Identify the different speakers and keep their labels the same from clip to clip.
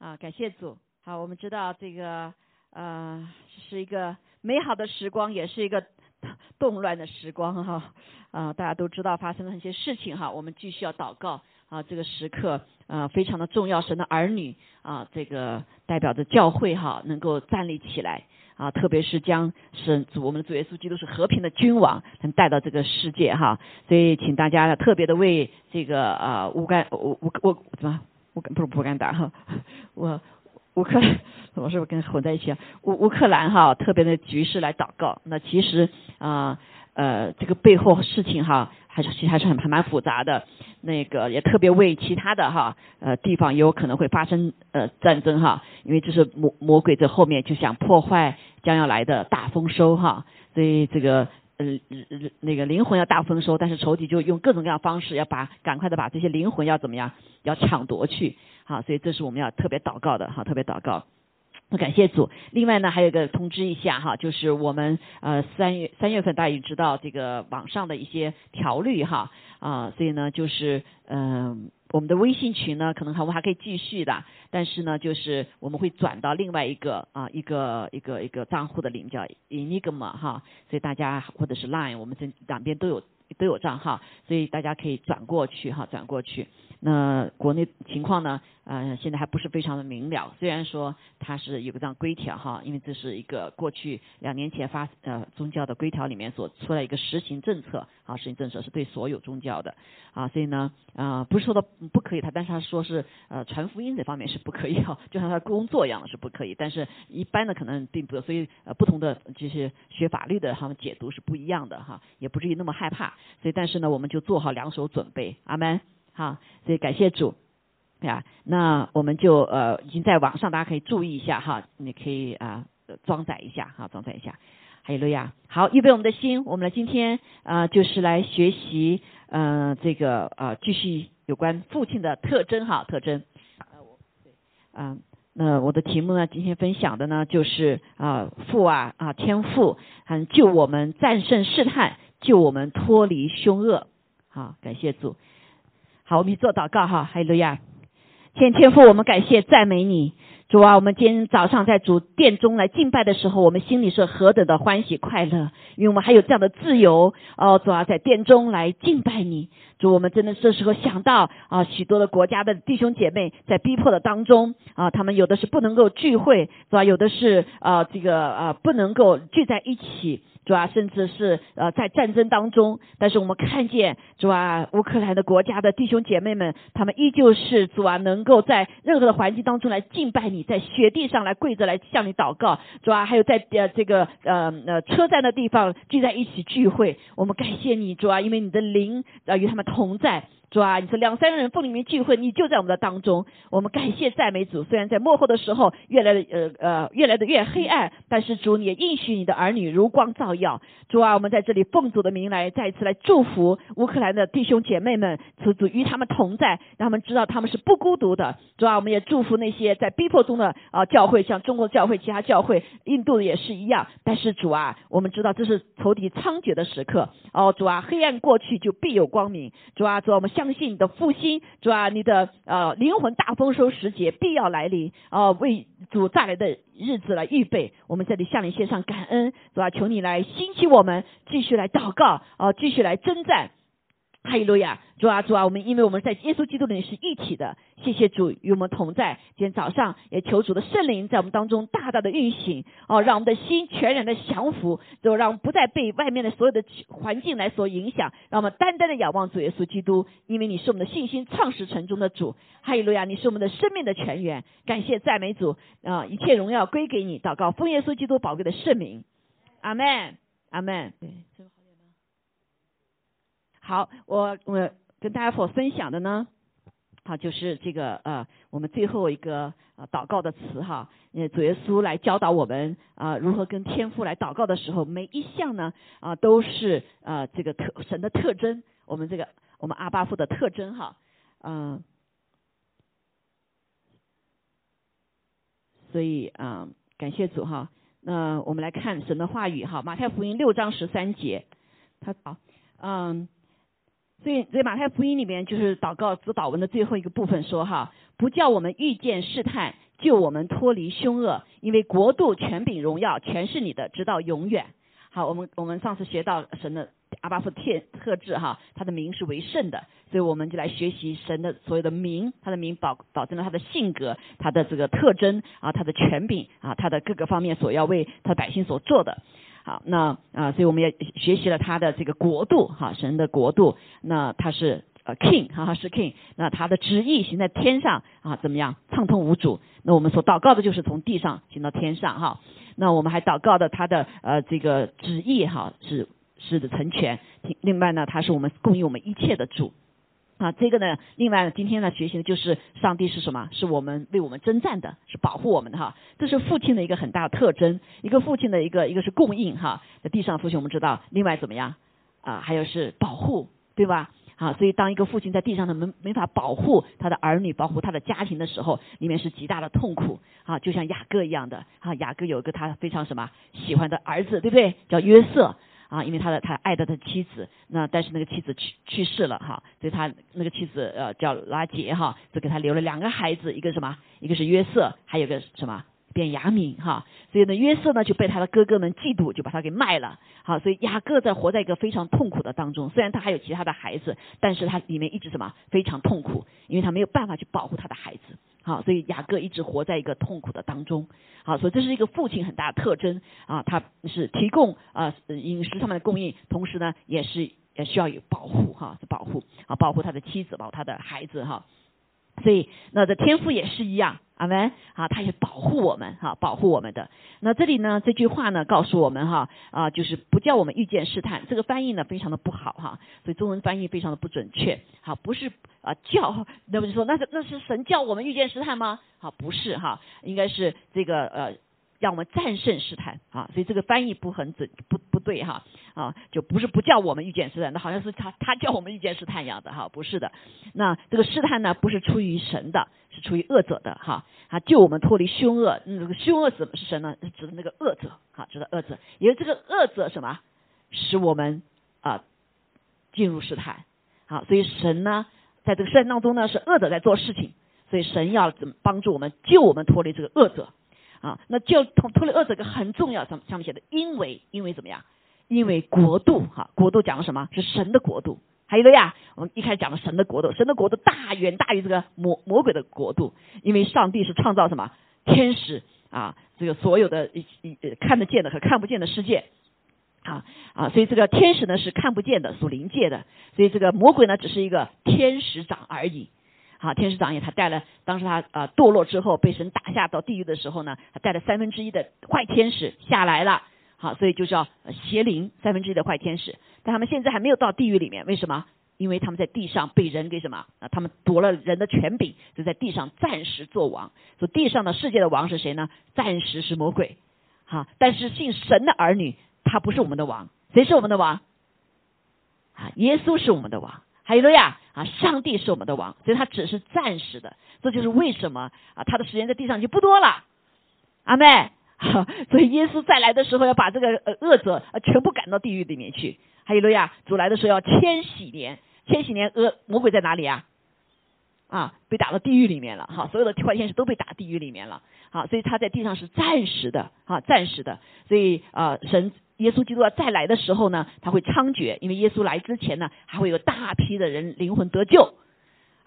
Speaker 1: 啊，感谢主。好，我们知道这个呃是一个美好的时光，也是一个动乱的时光哈。啊，大家都知道发生了一些事情哈，我们继续要祷告啊。这个时刻啊非常的重要，神的儿女啊，这个代表着教会哈，能够站立起来啊，特别是将神主我们的主耶稣基督是和平的君王，能带到这个世界哈。所以请大家特别的为这个啊乌干乌乌乌什么乌不是乌干达哈，我。乌克兰，我是不是跟混在一起啊？乌乌克兰哈，特别的局势来祷告。那其实啊呃，这个背后事情哈，还是其实还是很还蛮复杂的。那个也特别为其他的哈呃地方也有可能会发生呃战争哈，因为这是魔魔鬼在后面就想破坏将要来的大丰收哈。所以这个呃那个灵魂要大丰收，但是仇敌就用各种各样方式要把赶快的把这些灵魂要怎么样要抢夺去。好，所以这是我们要特别祷告的哈，特别祷告。那感谢主。另外呢，还有一个通知一下哈，就是我们呃三月三月份大家也知道这个网上的一些条例哈啊，所以呢就是嗯我们的微信群呢可能还我们还可以继续的，但是呢就是我们会转到另外一个啊一个一个一个账户的领叫 Enigma 哈，所以大家或者是 Line，我们这两边都有都有账号，所以大家可以转过去哈，转过去。那国内情况呢？呃，现在还不是非常的明了。虽然说它是有个这样规条哈，因为这是一个过去两年前发呃宗教的规条里面所出来一个实行政策啊，实行政策是对所有宗教的啊，所以呢啊不是说的不可以，他但是他说是呃传福音这方面是不可以哈，就像他工作一样是不可以，但是一般的可能并不，所以呃不同的这些学法律的他们解读是不一样的哈，也不至于那么害怕。所以但是呢，我们就做好两手准备，阿门。好，所以感谢主呀。那我们就呃已经在网上，大家可以注意一下哈，你可以啊装载一下哈，装载一下。还有路亚，好，预备我们的心，我们来今天啊就是来学习嗯这个啊继续有关父亲的特征哈特征。嗯，那我的题目呢，今天分享的呢就是啊父啊啊天父，嗯救我们战胜试探，救我们脱离凶恶。好，感谢主。好，我们去做祷告哈，哈利路亚！天天父，我们感谢赞美你，主啊！我们今天早上在主殿中来敬拜的时候，我们心里是何等的欢喜快乐，因为我们还有这样的自由哦，主啊，在殿中来敬拜你，主，我们真的这时候想到啊，许多的国家的弟兄姐妹在逼迫的当中啊，他们有的是不能够聚会，是吧？有的是啊，这个啊，不能够聚在一起。主啊，甚至是呃在战争当中，但是我们看见主啊，乌克兰的国家的弟兄姐妹们，他们依旧是主啊，能够在任何的环境当中来敬拜你，在雪地上来跪着来向你祷告，主啊，还有在呃这个呃呃车站的地方聚在一起聚会，我们感谢你，主啊，因为你的灵啊与他们同在。主啊，你说两三个人奉里面聚会，你就在我们的当中。我们感谢赞美主。虽然在幕后的时候越来的呃呃越来的越黑暗，但是主你也应许你的儿女如光照耀。主啊，我们在这里奉主的名来再一次来祝福乌克兰的弟兄姐妹们，主主与他们同在，让他们知道他们是不孤独的。主啊，我们也祝福那些在逼迫中的啊教会，像中国教会、其他教会、印度的也是一样。但是主啊，我们知道这是仇敌猖獗的时刻。哦，主啊，黑暗过去就必有光明。主啊，主我们相。信你的复兴，主啊，你的呃灵魂大丰收时节必要来临啊，为主再来的日子来预备。我们这里向你献上感恩，主啊，求你来兴起我们，继续来祷告啊，继续来征战。哈利路亚，主啊主啊，我们因为我们在耶稣基督里是一体的，谢谢主与我们同在。今天早上也求主的圣灵在我们当中大大的运行，哦，让我们的心全然的降服，就让我们不再被外面的所有的环境来所影响，让我们单单的仰望主耶稣基督，因为你是我们的信心创始成终的主。哈利路亚，你是我们的生命的泉源。感谢赞美主啊，一切荣耀归给你。祷告奉耶稣基督宝贵的圣名，阿门，阿门。对。好，我我跟大家所分享的呢，好就是这个呃，我们最后一个呃祷告的词哈，呃主耶稣来教导我们啊如何跟天父来祷告的时候，每一项呢啊都是呃这个特神的特征，我们这个我们阿巴父的特征哈，嗯，所以啊感谢主哈，那我们来看神的话语哈，马太福音六章十三节，他好嗯。所以，在马太福音里面，就是祷告指导文的最后一个部分说哈，不叫我们遇见试探，救我们脱离凶恶，因为国度、权柄、荣耀全是你的，直到永远。好，我们我们上次学到神的阿巴夫特特质哈，他的名是为圣的，所以我们就来学习神的所有的名，他的名保保证了他的性格，他的这个特征啊，他的权柄啊，他的各个方面所要为他百姓所做的。好，那啊，所以我们也学习了他的这个国度哈，神的国度，那他是。呃，king 哈哈是 king，那他的旨意行在天上啊，怎么样畅通无阻？那我们所祷告的就是从地上行到天上哈。那我们还祷告的他的呃这个旨意哈是是的成全。另外呢，他是我们供应我们一切的主啊。这个呢，另外呢，今天呢学习的就是上帝是什么？是我们为我们征战的，是保护我们的哈。这是父亲的一个很大的特征，一个父亲的一个一个是供应哈。在地上父亲我们知道，另外怎么样啊？还有是保护，对吧？啊，所以当一个父亲在地上呢没没法保护他的儿女，保护他的家庭的时候，里面是极大的痛苦啊，就像雅各一样的啊，雅各有一个他非常什么喜欢的儿子，对不对？叫约瑟啊，因为他的他爱他的妻子，那但是那个妻子去去世了哈，所以他那个妻子呃叫拉杰哈，就给他留了两个孩子，一个什么？一个是约瑟，还有个什么？变雅敏哈，所以呢，约瑟呢就被他的哥哥们嫉妒，就把他给卖了。好，所以雅各在活在一个非常痛苦的当中。虽然他还有其他的孩子，但是他里面一直什么非常痛苦，因为他没有办法去保护他的孩子。好，所以雅各一直活在一个痛苦的当中。好，所以这是一个父亲很大的特征啊，他是提供啊饮食上面的供应，同时呢也是也需要有保护哈，是保护啊，保护他的妻子，保护他的孩子哈。所以那这天赋也是一样。阿门啊，他也保护我们哈，保护我们的。那这里呢，这句话呢，告诉我们哈啊，就是不叫我们遇见试探。这个翻译呢，非常的不好哈，所以中文翻译非常的不准确。好，不是啊叫，那么就说那是那是神叫我们遇见试探吗？好，不是哈，应该是这个呃。让我们战胜试探啊，所以这个翻译不很准，不不对哈啊，就不是不叫我们遇见试探，那好像是他他叫我们遇见试探一样的哈，不是的。那这个试探呢，不是出于神的，是出于恶者的哈啊，救我们脱离凶恶。那个凶恶是是神呢？是指的那个恶者哈，指的恶者，因为这个恶者什么，使我们啊进入试探。好，所以神呢，在这个试探当中呢，是恶者在做事情，所以神要怎么帮助我们，救我们脱离这个恶者。啊，那就脱脱离恶者个很重要，上上面写的，因为因为怎么样？因为国度哈，国度讲了什么？是神的国度。还有一个呀，我们一开始讲了神的国度，神的国度大远大于这个魔魔鬼的国度，因为上帝是创造什么天使啊，这个所有的一一看得见的和看不见的世界啊啊，所以这个天使呢是看不见的属灵界的，所以这个魔鬼呢只是一个天使长而已。啊，天使长也他带了，当时他呃堕落之后被神打下到地狱的时候呢，他带了三分之一的坏天使下来了。好，所以就叫邪灵三分之一的坏天使，但他们现在还没有到地狱里面，为什么？因为他们在地上被人给什么啊？他们夺了人的权柄，就在地上暂时做王。所以地上的世界的王是谁呢？暂时是魔鬼。好，但是信神的儿女，他不是我们的王，谁是我们的王？啊，耶稣是我们的王。还有了呀，啊，上帝是我们的王，所以他只是暂时的，这就是为什么啊，他的时间在地上就不多了，阿妹，哈 所以耶稣再来的时候要把这个呃恶者呃全部赶到地狱里面去。还有路亚，主来的时候要千禧年，千禧年恶魔鬼在哪里啊？啊，被打到地狱里面了，哈，所有的坏天使都被打地狱里面了，好，所以他在地上是暂时的，哈，暂时的，所以啊，神。耶稣基督要再来的时候呢，他会猖獗，因为耶稣来之前呢，还会有大批的人灵魂得救，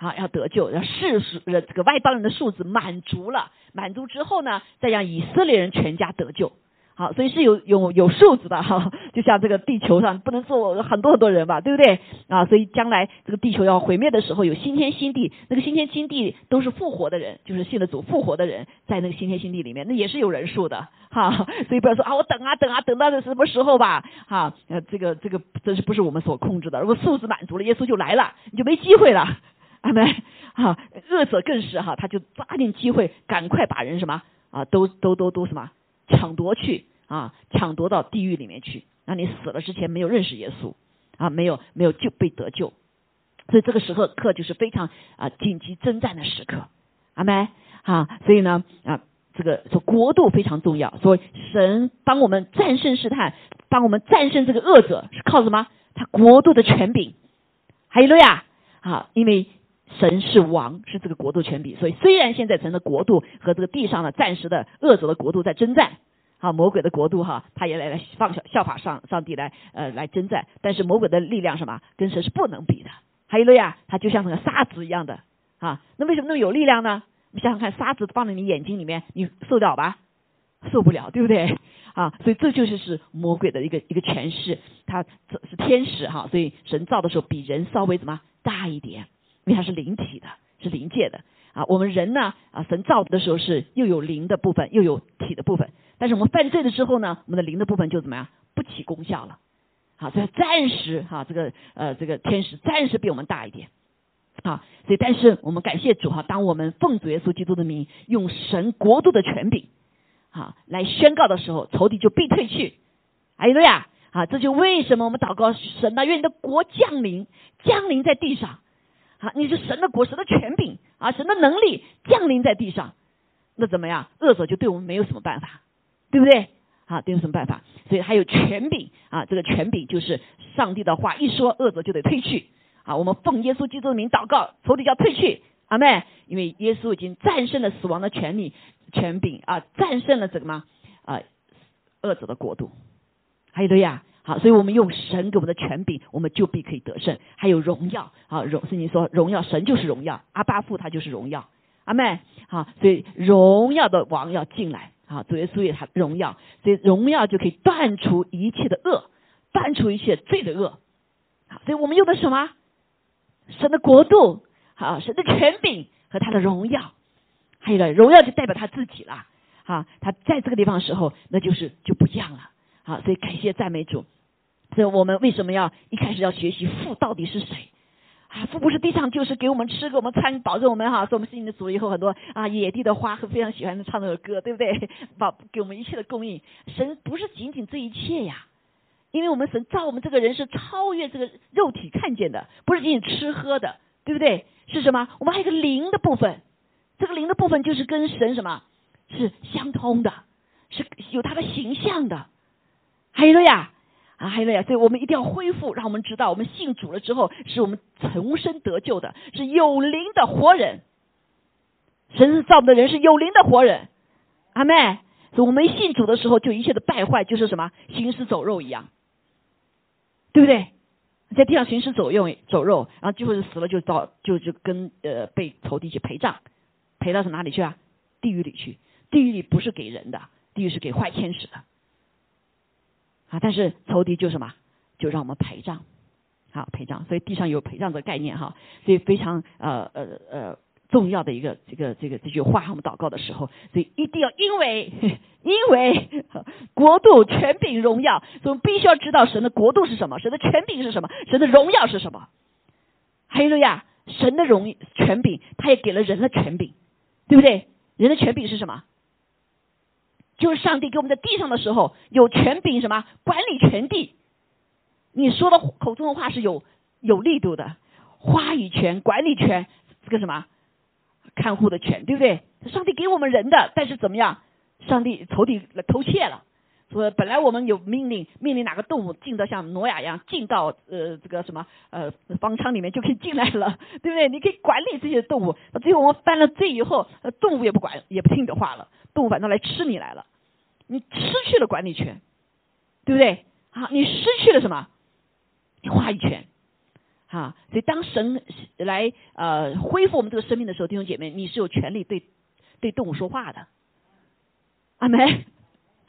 Speaker 1: 啊，要得救，要世数这个外邦人的数字满足了，满足之后呢，再让以色列人全家得救。好，所以是有有有数字的哈，就像这个地球上不能坐很多很多人吧，对不对啊？所以将来这个地球要毁灭的时候，有新天新地，那个新天新地都是复活的人，就是信了主复活的人，在那个新天新地里面，那也是有人数的哈。所以不要说啊，我等啊等啊，等到什么时候吧？哈，呃，这个这个真是不是我们所控制的。如果数字满足了，耶稣就来了，你就没机会了，阿门。哈，恶者更是哈，他就抓紧机会，赶快把人什么啊，都都都都什么。抢夺去啊，抢夺到地狱里面去，让你死了之前没有认识耶稣啊，没有没有就被得救，所以这个时候课就是非常啊紧急征战的时刻，阿门啊，所以呢啊这个说国度非常重要，说神帮我们战胜试探，帮我们战胜这个恶者是靠什么？他国度的权柄，还有路呀啊，因为神是王，是这个国度权柄。所以虽然现在神的国度和这个地上的暂时的恶者的国度在征战，啊，魔鬼的国度哈，他也来来放效效法上上帝来呃来征战，但是魔鬼的力量什么跟神是不能比的。还有了呀，他就像那个沙子一样的啊，那为什么那么有力量呢？你想想看，沙子放在你眼睛里面，你受得了吧？受不了，对不对？啊，所以这就是是魔鬼的一个一个诠释，他是天使哈，所以神造的时候比人稍微怎么大一点，因为它是灵体的，是灵界的啊。我们人呢啊，神造的时候是又有灵的部分，又有体的部分，但是我们犯罪了之后呢，我们的灵的部分就怎么样不起功效了。好，这暂时哈，这个呃，这个天使暂时比我们大一点，好，所以但是我们感谢主哈，当我们奉主耶稣基督的名，用神国度的权柄，好来宣告的时候，仇敌就必退去。哎呀，啊，这就为什么我们祷告神啊，愿你的国降临，降临在地上，啊，你是神的国，神的权柄啊，神的能力降临在地上，那怎么样？恶者就对我们没有什么办法，对不对？啊，这有什么办法？所以还有权柄啊，这个权柄就是上帝的话一说，恶者就得退去啊。我们奉耶稣基督的名祷告，仇敌要退去，阿妹，因为耶稣已经战胜了死亡的权利、权柄啊，战胜了什么啊？恶者的国度，还有对呀，好，所以我们用神给我们的权柄，我们就必可以得胜。还有荣耀啊，荣圣经说荣耀，神就是荣耀，阿巴父他就是荣耀，阿妹，好，所以荣耀的王要进来。啊，主耶稣也他荣耀，所以荣耀就可以断除一切的恶，断除一切罪的恶。好，所以我们用的什么？神的国度，好，神的权柄和他的荣耀，还有呢，荣耀就代表他自己了。啊，他在这个地方的时候，那就是就不一样了。好，所以感谢赞美主。所以我们为什么要一开始要学习父到底是谁？啊，父不是地上就是给我们吃，给我们穿，保证我们哈，说我们是你的主。以后很多啊，野地的花和非常喜欢的唱那首歌，对不对？保给我们一切的供应。神不是仅仅这一切呀，因为我们神造我们这个人是超越这个肉体看见的，不是仅仅吃喝的，对不对？是什么？我们还有个灵的部分，这个灵的部分就是跟神什么是相通的，是有他的形象的。还有了呀。啊，还有呀，所以我们一定要恢复，让我们知道，我们信主了之后，是我们重生得救的，是有灵的活人。神是造的人是有灵的活人，阿妹。我们信主的时候，就一切的败坏就是什么行尸走肉一样，对不对？在地上行尸走肉，走肉，然后就是死了就到就就跟呃被仇敌去陪葬，陪到是哪里去啊？地狱里去。地狱里不是给人的，地狱是给坏天使的。啊！但是仇敌就什么，就让我们陪葬，好陪葬。所以地上有陪葬的概念哈，所以非常呃呃呃重要的一个这个这个这句话，我们祷告的时候，所以一定要因为因为国度权柄荣耀，所以我们必须要知道神的国度是什么，神的权柄是什么，神的荣耀是什么。还有呀，神的荣权柄，他也给了人的权柄，对不对？人的权柄是什么？就是上帝给我们在地上的时候有权柄，什么管理权地？你说的口中的话是有有力度的，话语权、管理权，这个什么看护的权，对不对？上帝给我们人的，但是怎么样？上帝仇敌来偷窃了，说本来我们有命令，命令哪个动物进到像挪亚一样进到呃这个什么呃方舱里面就可以进来了，对不对？你可以管理这些动物，最后我们犯了罪以后，动物也不管，也不听你的话了。动物反正来吃你来了，你失去了管理权，对不对？好，你失去了什么？话语权，啊。所以当神来呃恢复我们这个生命的时候，弟兄姐妹，你是有权利对对动物说话的。阿门。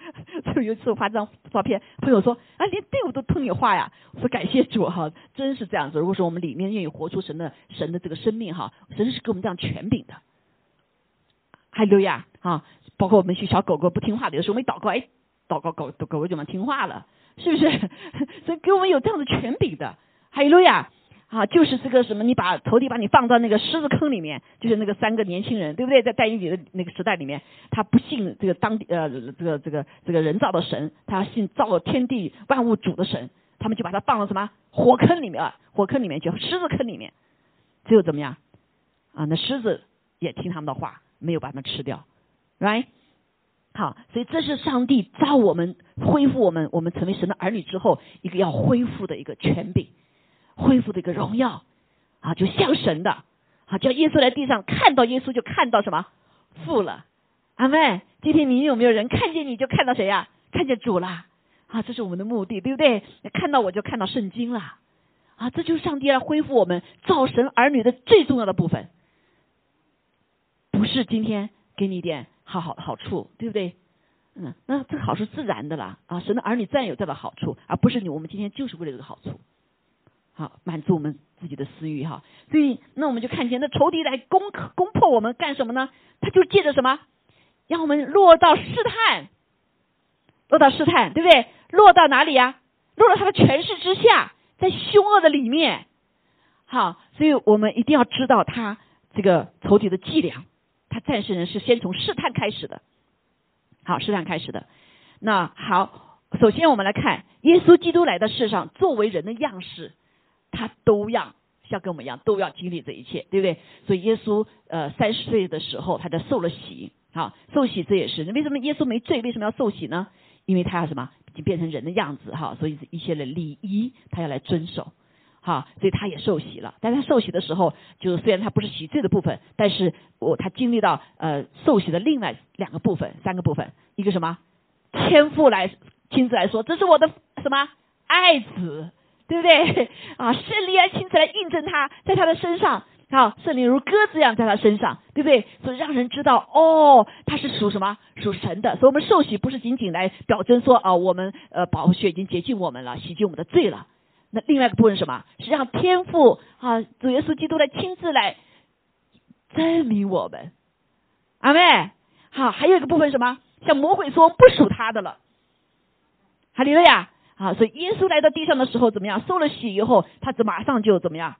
Speaker 1: 就有一次我发张照片，朋友说啊，连动物都听你话呀。我说感谢主哈，真是这样子。如果说我们里面愿意活出神的神的这个生命哈，神是给我们这样权柄的。还有呀，啊，包括我们去小狗狗不听话的，有时候我们祷告，哎，祷告狗狗狗就蛮听话了，是不是？所以给我们有这样的权柄的。还有呀，啊，就是这个什么，你把仇敌把你放到那个狮子坑里面，就是那个三个年轻人，对不对？在带你的那个时代里面，他不信这个当地呃这个这个这个人造的神，他信造了天地万物主的神，他们就把他放到什么火坑里面啊？火坑里面，就狮子坑里面，最后怎么样？啊，那狮子也听他们的话。没有把它们吃掉，right？好，所以这是上帝造我们、恢复我们、我们成为神的儿女之后，一个要恢复的一个权柄，恢复的一个荣耀啊，就像神的啊，叫耶稣来地上看到耶稣就看到什么父了。阿妹，今天你有没有人看见你就看到谁呀？看见主了。啊，这是我们的目的，对不对？看到我就看到圣经了。啊，这就是上帝要恢复我们造神儿女的最重要的部分，不是今天给你一点好好好处，对不对？嗯，那这个好处自然的啦。啊，神的儿女自然有这个好处，而不是你我们今天就是为了这个好处，好满足我们自己的私欲哈。所以，那我们就看见那仇敌来攻攻破我们干什么呢？他就借着什么，让我们落到试探，落到试探，对不对？落到哪里呀？落到他的权势之下。在凶恶的里面，好，所以我们一定要知道他这个仇敌的伎俩。他战胜人是先从试探开始的，好，试探开始的。那好，首先我们来看耶稣基督来到世上，作为人的样式，他都要像跟我们一样，都要经历这一切，对不对？所以耶稣呃三十岁的时候，他就受了洗，好，受洗这也是。为什么耶稣没罪？为什么要受洗呢？因为他要什么？已经变成人的样子哈，所以一些的礼仪他要来遵守，哈，所以他也受洗了。但他受洗的时候，就是虽然他不是洗罪的部分，但是我他经历到呃受洗的另外两个部分，三个部分，一个什么天父来亲自来说，这是我的什么爱子，对不对 啊？圣灵来亲自来印证他在他的身上。好，圣灵如鸽子一样在他身上，对不对？所以让人知道，哦，他是属什么？属神的。所以我们受洗不是仅仅来表征说，啊，我们呃，宝血已经洁净我们了，洗净我们的罪了。那另外一个部分什么？是让天父啊，主耶稣基督来亲自来证明我们。阿妹，好，还有一个部分什么？像魔鬼说不属他的了。哈利路亚！啊，所以耶稣来到地上的时候怎么样？受了洗以后，他只马上就怎么样？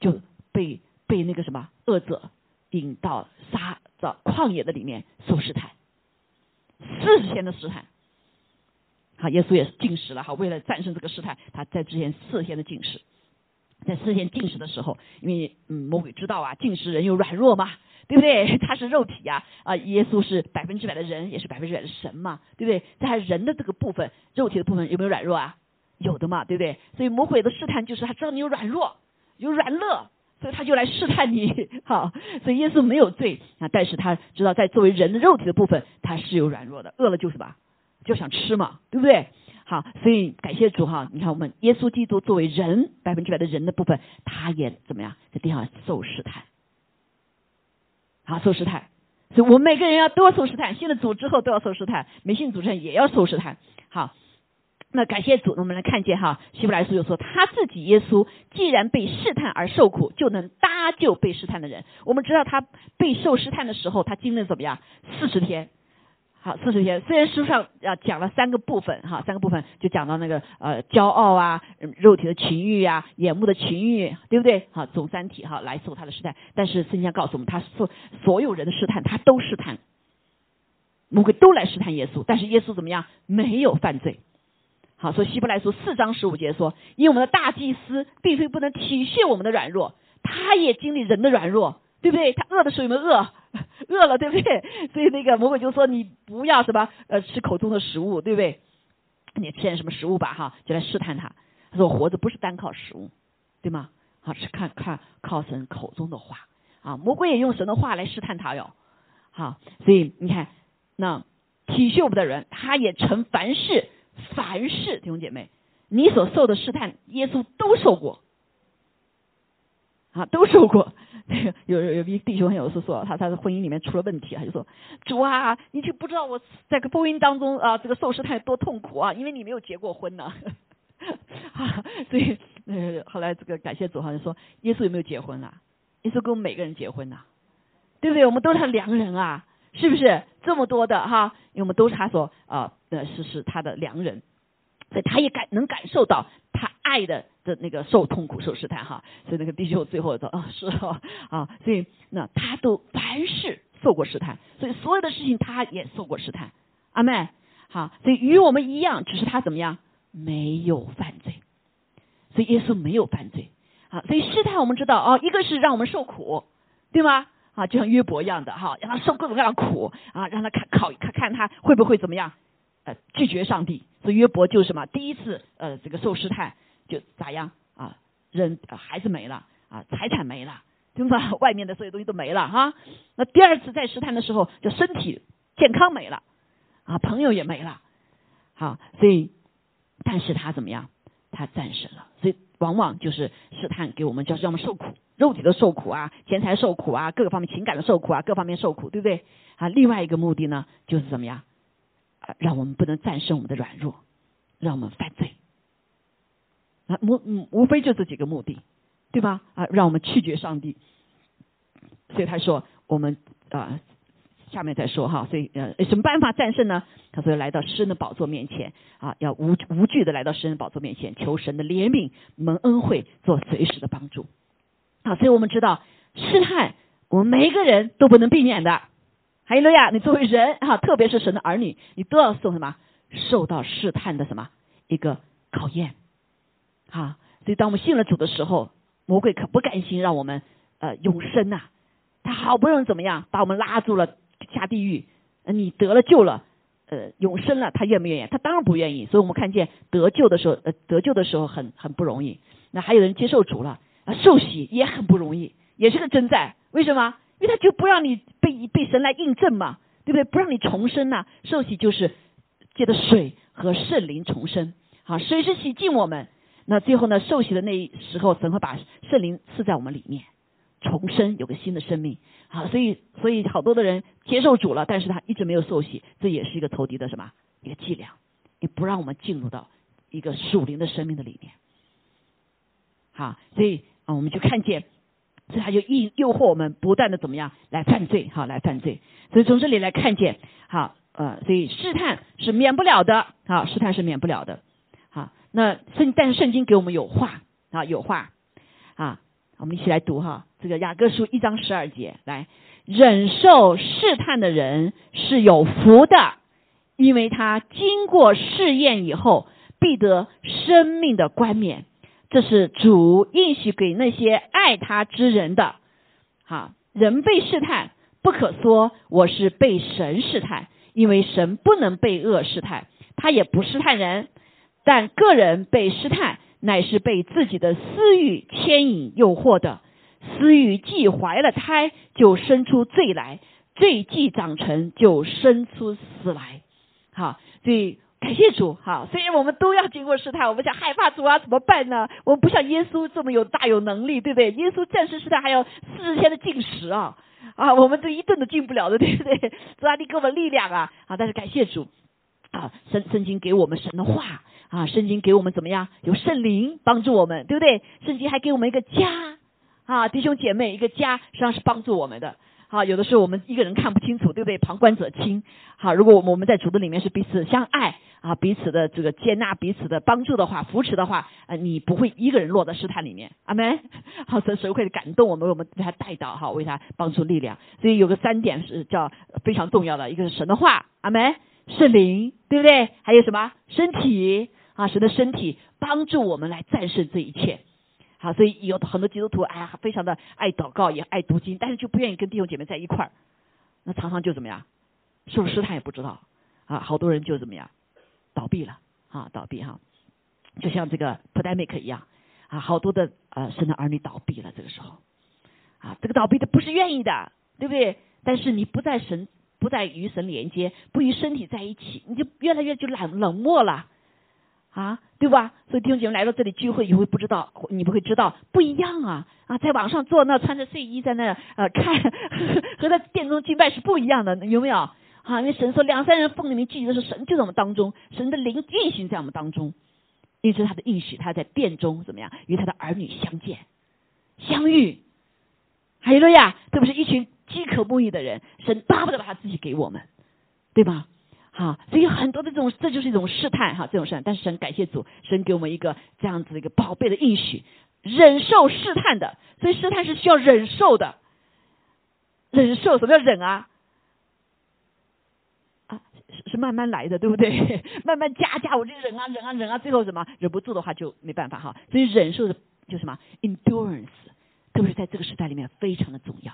Speaker 1: 就被。被那个什么恶者引到沙的旷野的里面受试探，四十天的试探。好，耶稣也是进食了。哈，为了战胜这个试探，他在之前四天的进食，在四天进食的时候，因为嗯魔鬼知道啊，进食人有软弱嘛，对不对？他是肉体呀啊，耶稣是百分之百的人，也是百分之百的神嘛，对不对？在他人的这个部分，肉体的部分有没有软弱啊？有的嘛，对不对？所以魔鬼的试探就是他知道你有软弱，有软弱。所以他就来试探你，好，所以耶稣没有罪啊，但是他知道在作为人的肉体的部分，他是有软弱的，饿了就什么，就想吃嘛，对不对？好，所以感谢主哈，你看我们耶稣基督作为人百分之百的人的部分，他也怎么样在地上受试探，好受试探，所以我们每个人要都要受试探，信了主之后都要受试探，没信主之前也要受试探，好。那感谢主，我们来看见哈，希伯来书就说他自己耶稣既然被试探而受苦，就能搭救被试探的人。我们知道他被受试探的时候，他经历了怎么样？四十天，好，四十天。虽然书上啊讲了三个部分哈，三个部分就讲到那个呃骄傲啊，肉体的情欲呀，眼目的情欲，对不对？好，总三体哈来受他的试探。但是圣经告诉我们，他受所有人的试探，他都试探，魔鬼都来试探耶稣，但是耶稣怎么样？没有犯罪。好，说希伯来书四章十五节说，因为我们的大祭司并非不能体恤我们的软弱，他也经历人的软弱，对不对？他饿的时候有没有饿？饿了，对不对？所以那个魔鬼就说你不要什么呃吃口中的食物，对不对？你吃点什么食物吧，哈，就来试探他。他说活着不是单靠食物，对吗？好，是看看靠神口中的话啊。魔鬼也用神的话来试探他哟。好，所以你看，那体恤我们的人，他也成凡事。凡事弟兄姐妹，你所受的试探，耶稣都受过，啊，都受过。有有有一弟兄有时说，他他的婚姻里面出了问题，他就说：“主啊，你就不知道我在个婚姻当中啊，这个受试探多痛苦啊，因为你没有结过婚呢。”啊，所以呃，后来这个感谢主，好像说耶稣有没有结婚啊？耶稣跟我们每个人结婚呐，对不对？我们都是他良人啊。是不是这么多的哈？因为我们都是他所啊呃是是他的良人，所以他也感能感受到他爱的的那个受痛苦受试探哈。所以那个弟兄最后说啊是哈啊，所以那他都凡事受过试探，所以所有的事情他也受过试探。阿妹好，所以与我们一样，只是他怎么样没有犯罪，所以耶稣没有犯罪。啊，所以试探我们知道哦，一个是让我们受苦，对吗？啊，就像约伯一样的哈，让他受各种各样的苦啊，让他看考看看他会不会怎么样，呃，拒绝上帝。这约伯就什么，第一次呃这个受试探就咋样啊，人孩子没了啊，财产没了，对吧？外面的所有东西都没了哈。那第二次再试探的时候，就身体健康没了，啊，朋友也没了，好，所以，但是他怎么样？他战胜了。所以往往就是试探给我们，就是让我们受苦，肉体的受苦啊，钱财受苦啊，各个方面情感的受苦啊，各方面受苦，对不对？啊，另外一个目的呢，就是怎么样？让我们不能战胜我们的软弱，让我们犯罪。啊，无嗯，无非就这几个目的，对吧？啊，让我们拒绝上帝。所以他说，我们啊，下面再说哈。所以呃，什么办法战胜呢？他说，来到诗人的宝座面前啊，要无无惧的来到诗人宝座面前，求神的怜悯、蒙恩惠，做随时的帮助。啊，所以我们知道试探，我们每一个人都不能避免的。还有了呀，你作为人哈，特别是神的儿女，你都要受什么？受到试探的什么一个考验。啊，所以当我们信了主的时候，魔鬼可不甘心让我们呃永生呐。他好不容易怎么样把我们拉住了下地狱，你得了救了，呃永生了，他愿不愿意？他当然不愿意。所以我们看见得救的时候，呃得救的时候很很不容易。那还有人接受主了，啊受洗也很不容易，也是个征战。为什么？因为他就不让你被被神来印证嘛，对不对？不让你重生呐。受洗就是借着水和圣灵重生，好，水是洗净我们。那最后呢？受洗的那时候，神会把圣灵赐在我们里面，重生，有个新的生命。好，所以所以好多的人接受主了，但是他一直没有受洗，这也是一个投敌的什么一个伎俩，也不让我们进入到一个属灵的生命的里面。好，所以啊，我们就看见，所以他就诱诱惑我们不断的怎么样来犯罪，好来犯罪。所以从这里来看见，好呃，所以试探是免不了的，好试探是免不了的。好那圣，但是圣经给我们有话啊，有话啊，我们一起来读哈。这个雅各书一章十二节，来忍受试探的人是有福的，因为他经过试验以后，必得生命的冠冕。这是主应许给那些爱他之人的。好，人被试探，不可说我是被神试探，因为神不能被恶试探，他也不试探人。但个人被试探，乃是被自己的私欲牵引诱惑的。私欲既怀了胎，就生出罪来；罪既长成，就生出死来。好，所以感谢主。好，虽然我们都要经过试探，我们想害怕主啊，怎么办呢？我们不像耶稣这么有大有能力，对不对？耶稣战胜试探还要四十天的禁食啊啊，我们这一顿都进不了的，对不对？主啊，你给我们力量啊！啊，但是感谢主啊，圣圣经给我们神的话。啊，圣经给我们怎么样？有圣灵帮助我们，对不对？圣经还给我们一个家啊，弟兄姐妹，一个家实际上是帮助我们的。好，有的时候我们一个人看不清楚，对不对？旁观者清。好，如果我们我们在主的里面是彼此相爱啊，彼此的这个接纳，彼此的帮助的话，扶持的话，啊，你不会一个人落在试探里面。阿门。好，神神会感动我们，我们为他带到，哈，为他帮助力量。所以有个三点是叫非常重要的，一个是神的话，阿门。圣灵，对不对？还有什么身体啊？神的身体帮助我们来战胜这一切。好，所以有很多基督徒哎，非常的爱祷告，也爱读经，但是就不愿意跟弟兄姐妹在一块儿。那常常就怎么样？受试探也不知道啊。好多人就怎么样？倒闭了啊，倒闭哈。就像这个 pandemic 一样啊，好多的呃神的儿女倒闭了。这个时候啊，这个倒闭的不是愿意的，对不对？但是你不在神。不再与神连接，不与身体在一起，你就越来越就冷冷漠了，啊，对吧？所以弟兄姐妹来到这里聚会，你会不知道，你不会知道不一样啊啊，在网上坐那穿着睡衣在那呃看，和在殿中敬拜是不一样的，有没有？啊，因为神说两三人奉你名聚集的是神就在我们当中，神的灵运行在我们当中，因此他的应许，他在殿中怎么样与他的儿女相见相遇，还有了呀，特别是一群。饥渴慕义的人，神巴不得把他自己给我们，对吧？好，所以很多的这种，这就是一种试探哈，这种试探。但是神感谢主，神给我们一个这样子的一个宝贝的应许，忍受试探的。所以试探是需要忍受的，忍受什么叫忍啊？啊，是是慢慢来的，对不对？慢慢加加，我就忍啊忍啊忍啊，最后什么忍不住的话就没办法哈。所以忍受的就什么 endurance，特别是在这个时代里面非常的重要。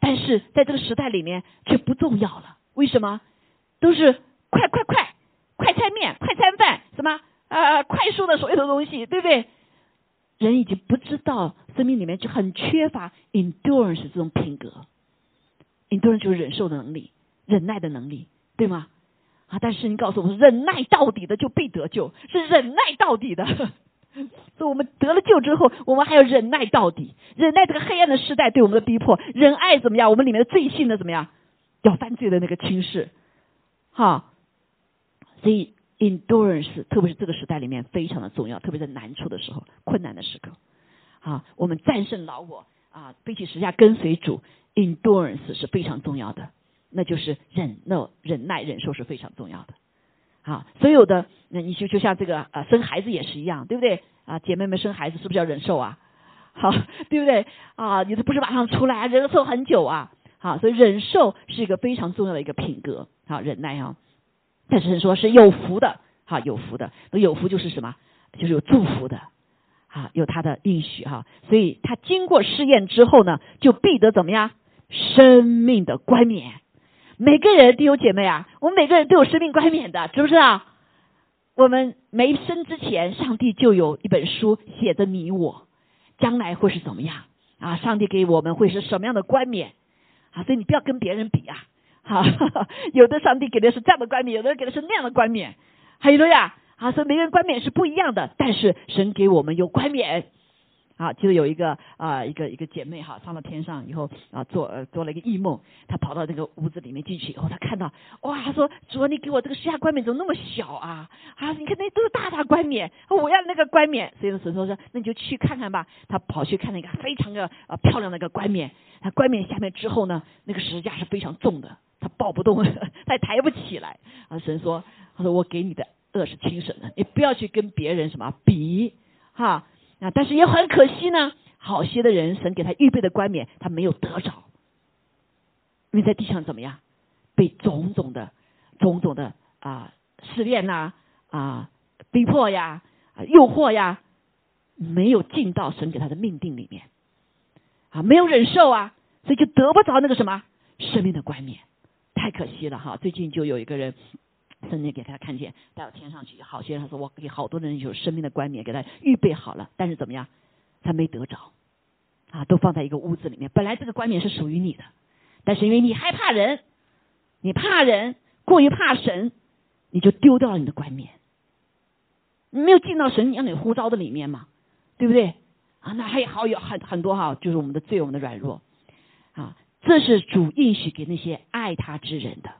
Speaker 1: 但是在这个时代里面却不重要了，为什么？都是快快快，快餐面、快餐饭，什么呃快速的所有的东西，对不对？人已经不知道生命里面就很缺乏 endurance 这种品格，endurance 就是忍受的能力、忍耐的能力，对吗？啊，但是你告诉我们，忍耐到底的就必得救，是忍耐到底的。所以我们得了救之后，我们还要忍耐到底，忍耐这个黑暗的时代对我们的逼迫，忍爱怎么样？我们里面的罪性的怎么样？要犯罪的那个轻视，哈。所以 endurance 特别是这个时代里面非常的重要，特别在难处的时候、困难的时刻，啊，我们战胜老我啊，背起十字架跟随主，endurance 是非常重要的，那就是忍耐、忍耐、忍受是非常重要的。啊，所有的那你就就像这个啊，生孩子也是一样，对不对？啊，姐妹们生孩子是不是要忍受啊？好，对不对？啊，你这不是马上出来，忍受很久啊。好，所以忍受是一个非常重要的一个品格，好，忍耐啊。但是说是有福的，好，有福的，那有福就是什么？就是有祝福的，啊，有他的应许哈。所以他经过试验之后呢，就必得怎么样？生命的冠冕。每个人弟兄姐妹啊，我们每个人都有生命冠冕的，知不知道？我们没生之前，上帝就有一本书写着你我将来会是怎么样啊？上帝给我们会是什么样的冠冕啊？所以你不要跟别人比啊！好，有的上帝给的是这样的冠冕，有的人给的是那样的冠冕，还有的呀啊，所以每个人冠冕是不一样的，但是神给我们有冠冕。啊，就是有一个啊，一个一个姐妹哈，上了天上以后啊，做呃做了一个异梦，她跑到这个屋子里面进去以后，她看到哇，她说主啊，你给我这个十下冠冕怎么那么小啊？啊，你看那都是大大冠冕，我要那个冠冕。所以神说说，那你就去看看吧。她跑去看那个非常的啊漂亮的一个冠冕，她冠冕下面之后呢，那个十字架是非常重的，她抱不动，她也抬不起来。啊，神说，他说我给你的恶是轻省的，你不要去跟别人什么比哈。啊，但是也很可惜呢，好些的人，神给他预备的冠冕，他没有得着，因为在地上怎么样，被种种的、种种的啊试炼呐啊逼迫呀诱惑呀，没有进到神给他的命定里面，啊没有忍受啊，所以就得不着那个什么生命的冠冕，太可惜了哈。最近就有一个人。圣经给他看见带到天上去，好些人他说我给好多人有生命的冠冕给他预备好了，但是怎么样，他没得着，啊，都放在一个屋子里面。本来这个冠冕是属于你的，但是因为你害怕人，你怕人，过于怕神，你就丢掉了你的冠冕，你没有进到神让你呼召的里面嘛，对不对？啊，那还有好有很很多哈，就是我们的罪，我们的软弱，啊，这是主应许给那些爱他之人的。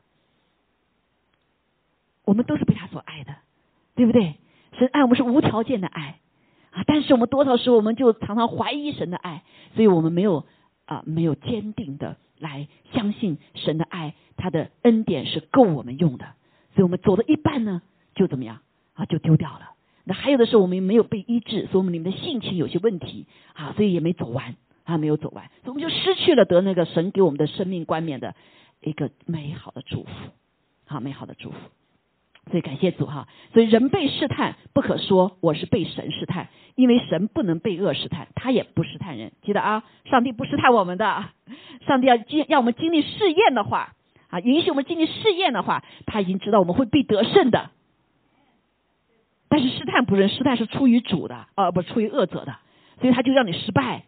Speaker 1: 我们都是被他所爱的，对不对？神爱我们是无条件的爱啊！但是我们多少时候我们就常常怀疑神的爱，所以我们没有啊没有坚定的来相信神的爱，他的恩典是够我们用的。所以我们走了一半呢，就怎么样啊？就丢掉了。那还有的时候我们没有被医治，所以我们里面的性情有些问题啊，所以也没走完啊，没有走完，所以我们就失去了得那个神给我们的生命冠冕的一个美好的祝福，好美好的祝福。所以感谢主哈，所以人被试探不可说我是被神试探，因为神不能被恶试探，他也不试探人。记得啊，上帝不试探我们的，上帝要经要我们经历试验的话啊，允许我们经历试验的话，他已经知道我们会被得胜的。但是试探不认，试探是出于主的，呃，不出于恶者的，所以他就让你失败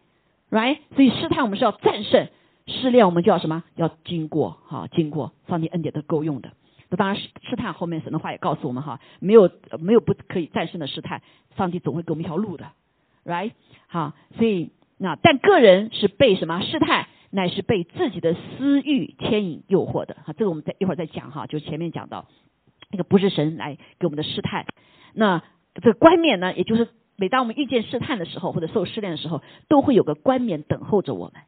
Speaker 1: ，right？所以试探我们是要战胜，试炼我们就要什么？要经过哈，经过上帝恩典都够用的。那当然试探，后面神的话也告诉我们哈，没有没有不可以战胜的试探，上帝总会给我们一条路的，right？好，所以那但个人是被什么试探，乃是被自己的私欲牵引诱惑的，哈，这个我们再一会儿再讲哈，就前面讲到那个不是神来给我们的试探，那这个冠冕呢，也就是每当我们遇见试探的时候，或者受试炼的时候，都会有个冠冕等候着我们。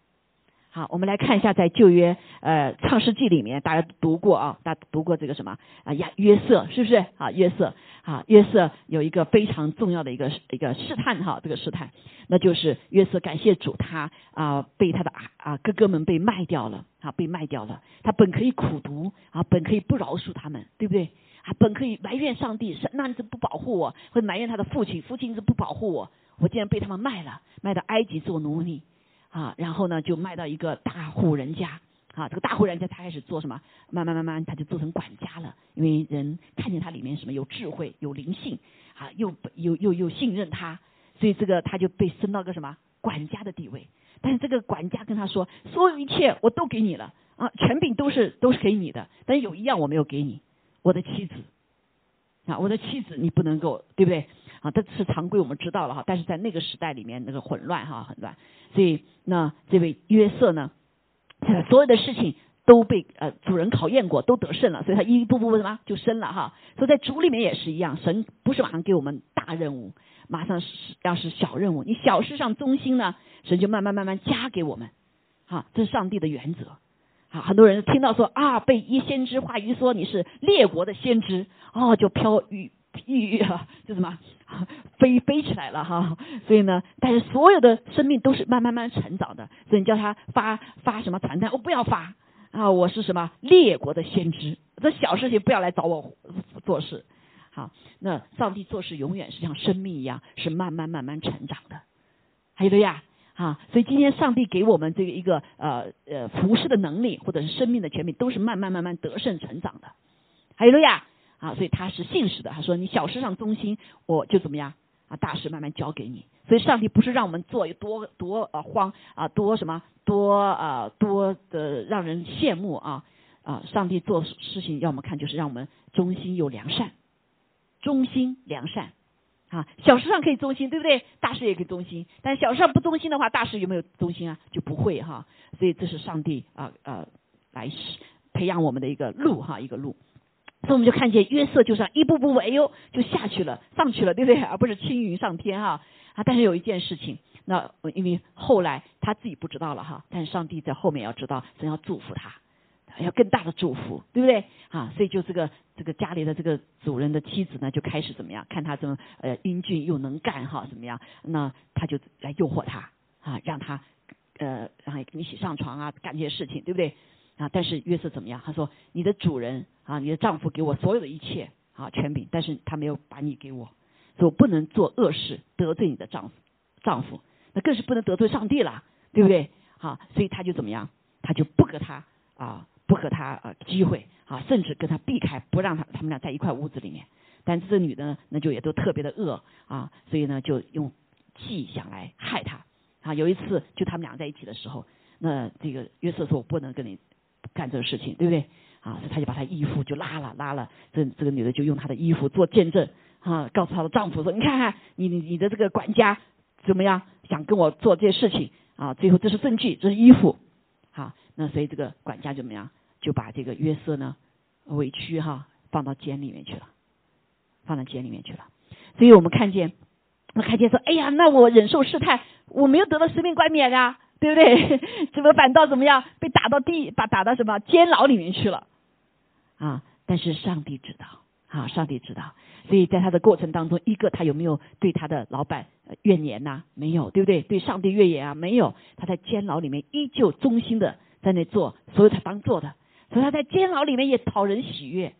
Speaker 1: 好，我们来看一下，在旧约呃创世纪里面，大家读过啊，大家读过这个什么？啊亚约瑟是不是？啊约瑟啊约瑟有一个非常重要的一个一个试探哈，这个试探，那就是约瑟感谢主，他啊被他的啊啊哥哥们被卖掉了啊被卖掉了，他本可以苦读啊本可以不饶恕他们，对不对？啊本可以埋怨上帝是那你怎么不保护我，或者埋怨他的父亲，父亲怎么不保护我，我竟然被他们卖了，卖到埃及做奴隶。啊，然后呢，就卖到一个大户人家，啊，这个大户人家他开始做什么？慢慢慢慢，他就做成管家了。因为人看见他里面什么有智慧、有灵性，啊，又又又又信任他，所以这个他就被升到个什么管家的地位。但是这个管家跟他说，所有一切我都给你了啊，权柄都是都是给你的，但有一样我没有给你，我的妻子啊，我的妻子你不能够，对不对？啊，这是常规我们知道了哈，但是在那个时代里面那个混乱哈很乱，所以那这位约瑟呢，所有的事情都被呃主人考验过，都得胜了，所以他一步步什么就升了哈。所以在主里面也是一样，神不是马上给我们大任务，马上是要是小任务，你小事上忠心呢，神就慢慢慢慢加给我们，好，这是上帝的原则。啊，很多人听到说啊，被一先知话语说你是列国的先知，哦，就飘雨抑郁啊，就什么 飞飞起来了哈。所以呢，但是所有的生命都是慢慢慢成长的。所以你叫他发发什么传单，我不要发啊，我是什么列国的先知，这小事情不要来找我做事。好，那上帝做事永远是像生命一样，是慢慢慢慢成长的。还有的呀。啊，所以今天上帝给我们这个一个呃呃服侍的能力，或者是生命的权柄，都是慢慢慢慢得胜成长的。还有路亚啊，所以他是信实的。他说：“你小事上忠心，我就怎么样啊？大事慢慢交给你。”所以上帝不是让我们做有多多呃慌啊，多什么多啊多的让人羡慕啊啊！上帝做事情要我们看，就是让我们忠心又良善，忠心良善。啊，小事上可以忠心，对不对？大事也可以忠心，但小事上不忠心的话，大事有没有忠心啊？就不会哈。所以这是上帝啊呃来培养我们的一个路哈，一个路。所以我们就看见约瑟就像一步步哎呦就下去了，上去了，对不对？而不是青云上天哈啊。但是有一件事情，那因为后来他自己不知道了哈，但是上帝在后面要知道，真要祝福他。要更大的祝福，对不对啊？所以就这个这个家里的这个主人的妻子呢，就开始怎么样？看他这么呃英俊又能干哈，怎么样？那他就来诱惑他啊，让他呃然后一起上床啊，干这些事情，对不对啊？但是约瑟怎么样？他说：“你的主人啊，你的丈夫给我所有的一切啊权柄，但是他没有把你给我，所以我不能做恶事得罪你的丈夫丈夫，那更是不能得罪上帝了，对不对？好，所以他就怎么样？他就不和他啊。”不和他呃机会啊，甚至跟他避开，不让他他们俩在一块屋子里面。但这女的呢，那就也都特别的恶啊，所以呢就用计想来害他啊。有一次就他们俩在一起的时候，那这个约瑟说：“我不能跟你干这个事情，对不对？”啊，所以他就把他衣服就拉了拉了。这这个女的就用她的衣服做见证啊，告诉她的丈夫说：“你看看你你的这个管家怎么样，想跟我做这些事情啊？最后这是证据，这是衣服。好，那所以这个管家怎么样？”就把这个约瑟呢委屈哈放到监里面去了，放到监里面去了。所以我们看见，我看见说，哎呀，那我忍受试探，我没有得到生命冠冕啊，对不对？怎么反倒怎么样被打到地，把打到什么监牢里面去了啊？但是上帝知道啊，上帝知道。所以在他的过程当中，一个他有没有对他的老板怨言呐？没有，对不对？对上帝怨言啊？没有。他在监牢里面依旧忠心的在那做所有他当做的。所以他在监牢里面也讨人喜悦，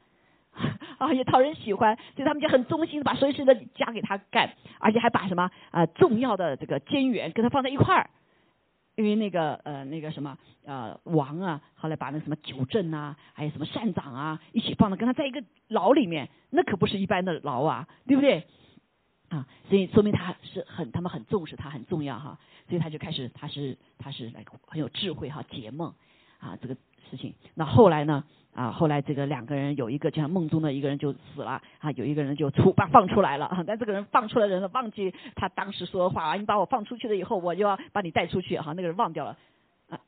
Speaker 1: 啊，也讨人喜欢，所以他们就很忠心的把所有事都加给他干，而且还把什么啊重要的这个监员跟他放在一块儿，因为那个呃那个什么呃王啊，后来把那什么九镇啊，还有什么善长啊一起放到跟他在一个牢里面，那可不是一般的牢啊，对不对？啊，所以说明他是很他们很重视他很重要哈，所以他就开始他是他是来很有智慧哈解梦啊这个。事情，那后来呢？啊，后来这个两个人有一个，就像梦中的一个人就死了啊，有一个人就出把放出来了啊。但这个人放出来的人忘记他当时说的话啊，你把我放出去了以后，我就要把你带出去哈。那个人忘掉了啊，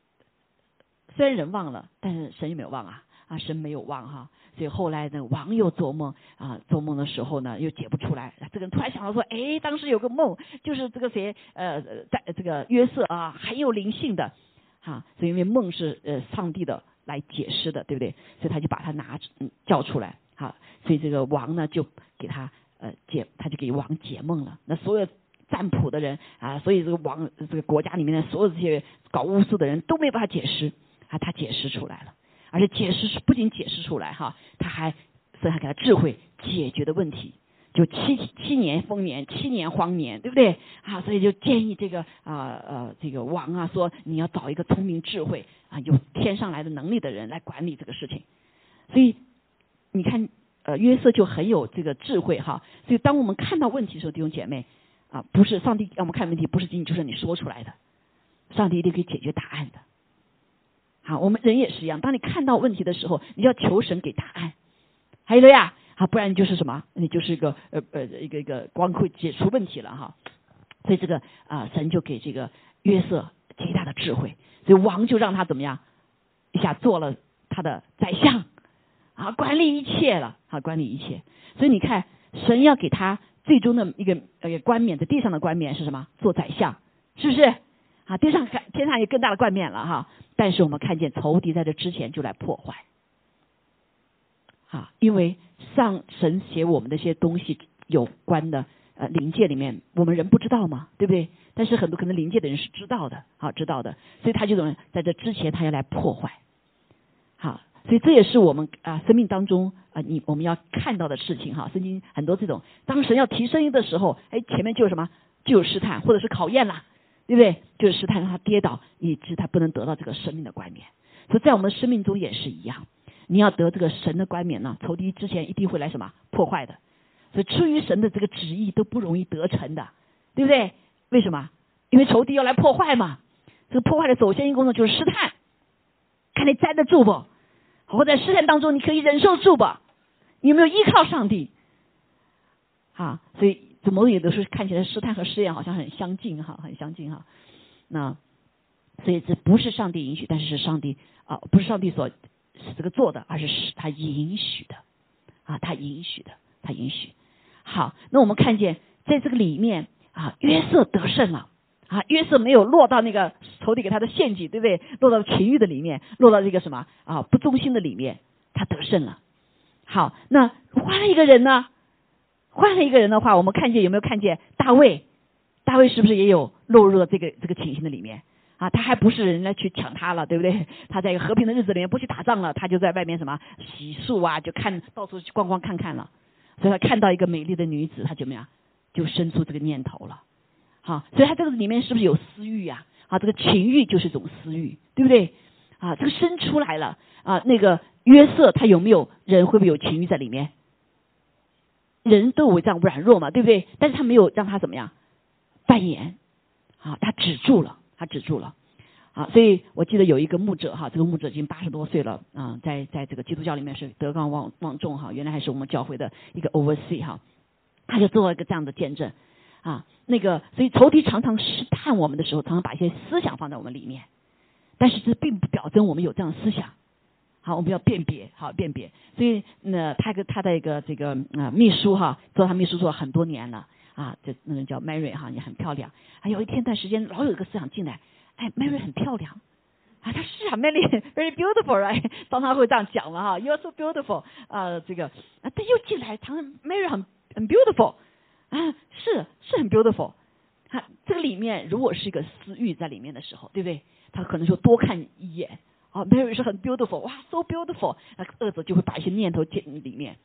Speaker 1: 虽然人忘了，但是神也没有忘啊啊，神没有忘哈。所以后来呢，王又做梦啊，做梦的时候呢又解不出来。这个人突然想到说，哎，当时有个梦，就是这个谁呃，在这个约瑟啊，很有灵性的哈。所以因为梦是呃上帝的。来解释的，对不对？所以他就把他拿嗯叫出来，好，所以这个王呢就给他呃解，他就给王解梦了。那所有占卜的人啊，所以这个王这个国家里面的所有这些搞巫术的人都没办法解释啊，他解释出来了，而且解释是不仅解释出来哈，他还所以还给他智慧解决的问题。就七七年丰年，七年荒年，对不对啊？所以就建议这个啊呃这个王啊说，你要找一个聪明智慧啊有天上来的能力的人来管理这个事情。所以你看呃约瑟就很有这个智慧哈。所以当我们看到问题的时候，弟兄姐妹啊，不是上帝让我们看问题，不是仅仅就是你说出来的，上帝一定可以解决答案的。好，我们人也是一样，当你看到问题的时候，你要求神给答案。还有了呀，啊，不然就是什么？你就是一个呃呃一个一个光会解除问题了哈。所以这个啊，神就给这个约瑟极大的智慧，所以王就让他怎么样，一下做了他的宰相，啊，管理一切了，啊，管理一切。所以你看，神要给他最终的一个呃冠冕，在地上的冠冕是什么？做宰相，是不是？啊，地上天上有更大的冠冕了哈。但是我们看见仇敌在这之前就来破坏，啊，因为上神写我们的一些东西有关的呃灵界里面，我们人不知道嘛，对不对？但是很多可能灵界的人是知道的，好知道的，所以他就么在这之前他要来破坏，好，所以这也是我们啊生命当中啊你我们要看到的事情哈。圣经很多这种，当神要提声音的时候，哎，前面就有什么，就有试探或者是考验啦。对不对？就是试探让他跌倒，以致他不能得到这个生命的冠冕。所以在我们生命中也是一样，你要得这个神的冠冕呢，仇敌之前一定会来什么破坏的。所以出于神的这个旨意都不容易得成的，对不对？为什么？因为仇敌要来破坏嘛。这个破坏的首先一工作就是试探，看你站得住不？或在试探当中你可以忍受住不？你有没有依靠上帝？啊，所以。这某种有的时候看起来试探和试验好像很相近哈，很相近哈。那所以这不是上帝允许，但是是上帝啊，不是上帝所这个做的，而是是他允许的啊，他允许的，他允许。好，那我们看见在这个里面啊，约瑟得胜了啊，约瑟没有落到那个仇敌给他的陷阱，对不对？落到情欲的里面，落到这个什么啊不忠心的里面，他得胜了。好，那换了一个人呢？换了一个人的话，我们看见有没有看见大卫？大卫是不是也有落入了这个这个情形的里面啊？他还不是人家去抢他了，对不对？他在一个和平的日子里面不去打仗了，他就在外面什么洗漱啊，就看到处去逛逛看看了。所以他看到一个美丽的女子，他怎么样？就生出这个念头了。好，所以他这个里面是不是有私欲呀？啊，这个情欲就是一种私欲，对不对？啊，这个生出来了啊，那个约瑟他有没有人会不会有情欲在里面？人都有这样软弱嘛，对不对？但是他没有让他怎么样扮演啊，他止住了，他止住了啊。所以我记得有一个牧者哈，这个牧者已经八十多岁了啊，在在这个基督教里面是德高望望重哈，原来还是我们教会的一个 oversee 哈，他就做了一个这样的见证啊。那个所以仇敌常常试探我们的时候，常常把一些思想放在我们里面，但是这并不表征我们有这样的思想。好，我们要辨别，好辨别。所以，那他跟他的一个这个啊秘书哈，做他秘书做了很多年了啊。这那个叫 Mary 哈，也很漂亮。啊，有一天段时间老有一个思想进来，哎，Mary 很漂亮啊，他是啊，Mary very beautiful，right？常 常会这样讲了哈，You are so beautiful 啊，这个啊，他又进来，常常 Mary 很很 beautiful 啊，是是很 beautiful。他这个里面如果是一个私欲在里面的时候，对不对？他可能就多看一眼。啊，Mary 是很 beautiful，哇，so beautiful，那个恶者就会把一些念头进里面。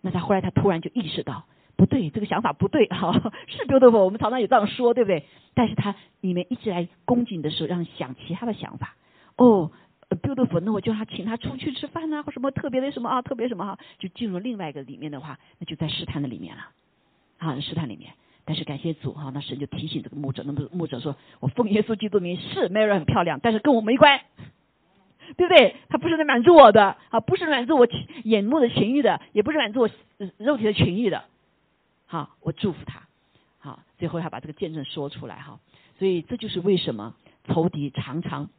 Speaker 1: 那他后来他突然就意识到，不对，这个想法不对，哈，是 beautiful，我们常常也这样说，对不对？但是他里面一直来恭敬的时候，让想其他的想法。哦，beautiful，那我就他请他出去吃饭啊，或什么特别的什么啊，特别什么哈，就进入另外一个里面的话，那就在试探的里面了，啊，试探里面。但是感谢主哈，那神就提醒这个牧者，那么牧者说，我奉耶稣基督名，是 Mary 很漂亮，但是跟我没关。对不对？他不是来满足我的啊，不是满足我眼目的情欲的，也不是满足我肉体的情欲的。好，我祝福他。好，最后要把这个见证说出来哈。所以这就是为什么仇敌常常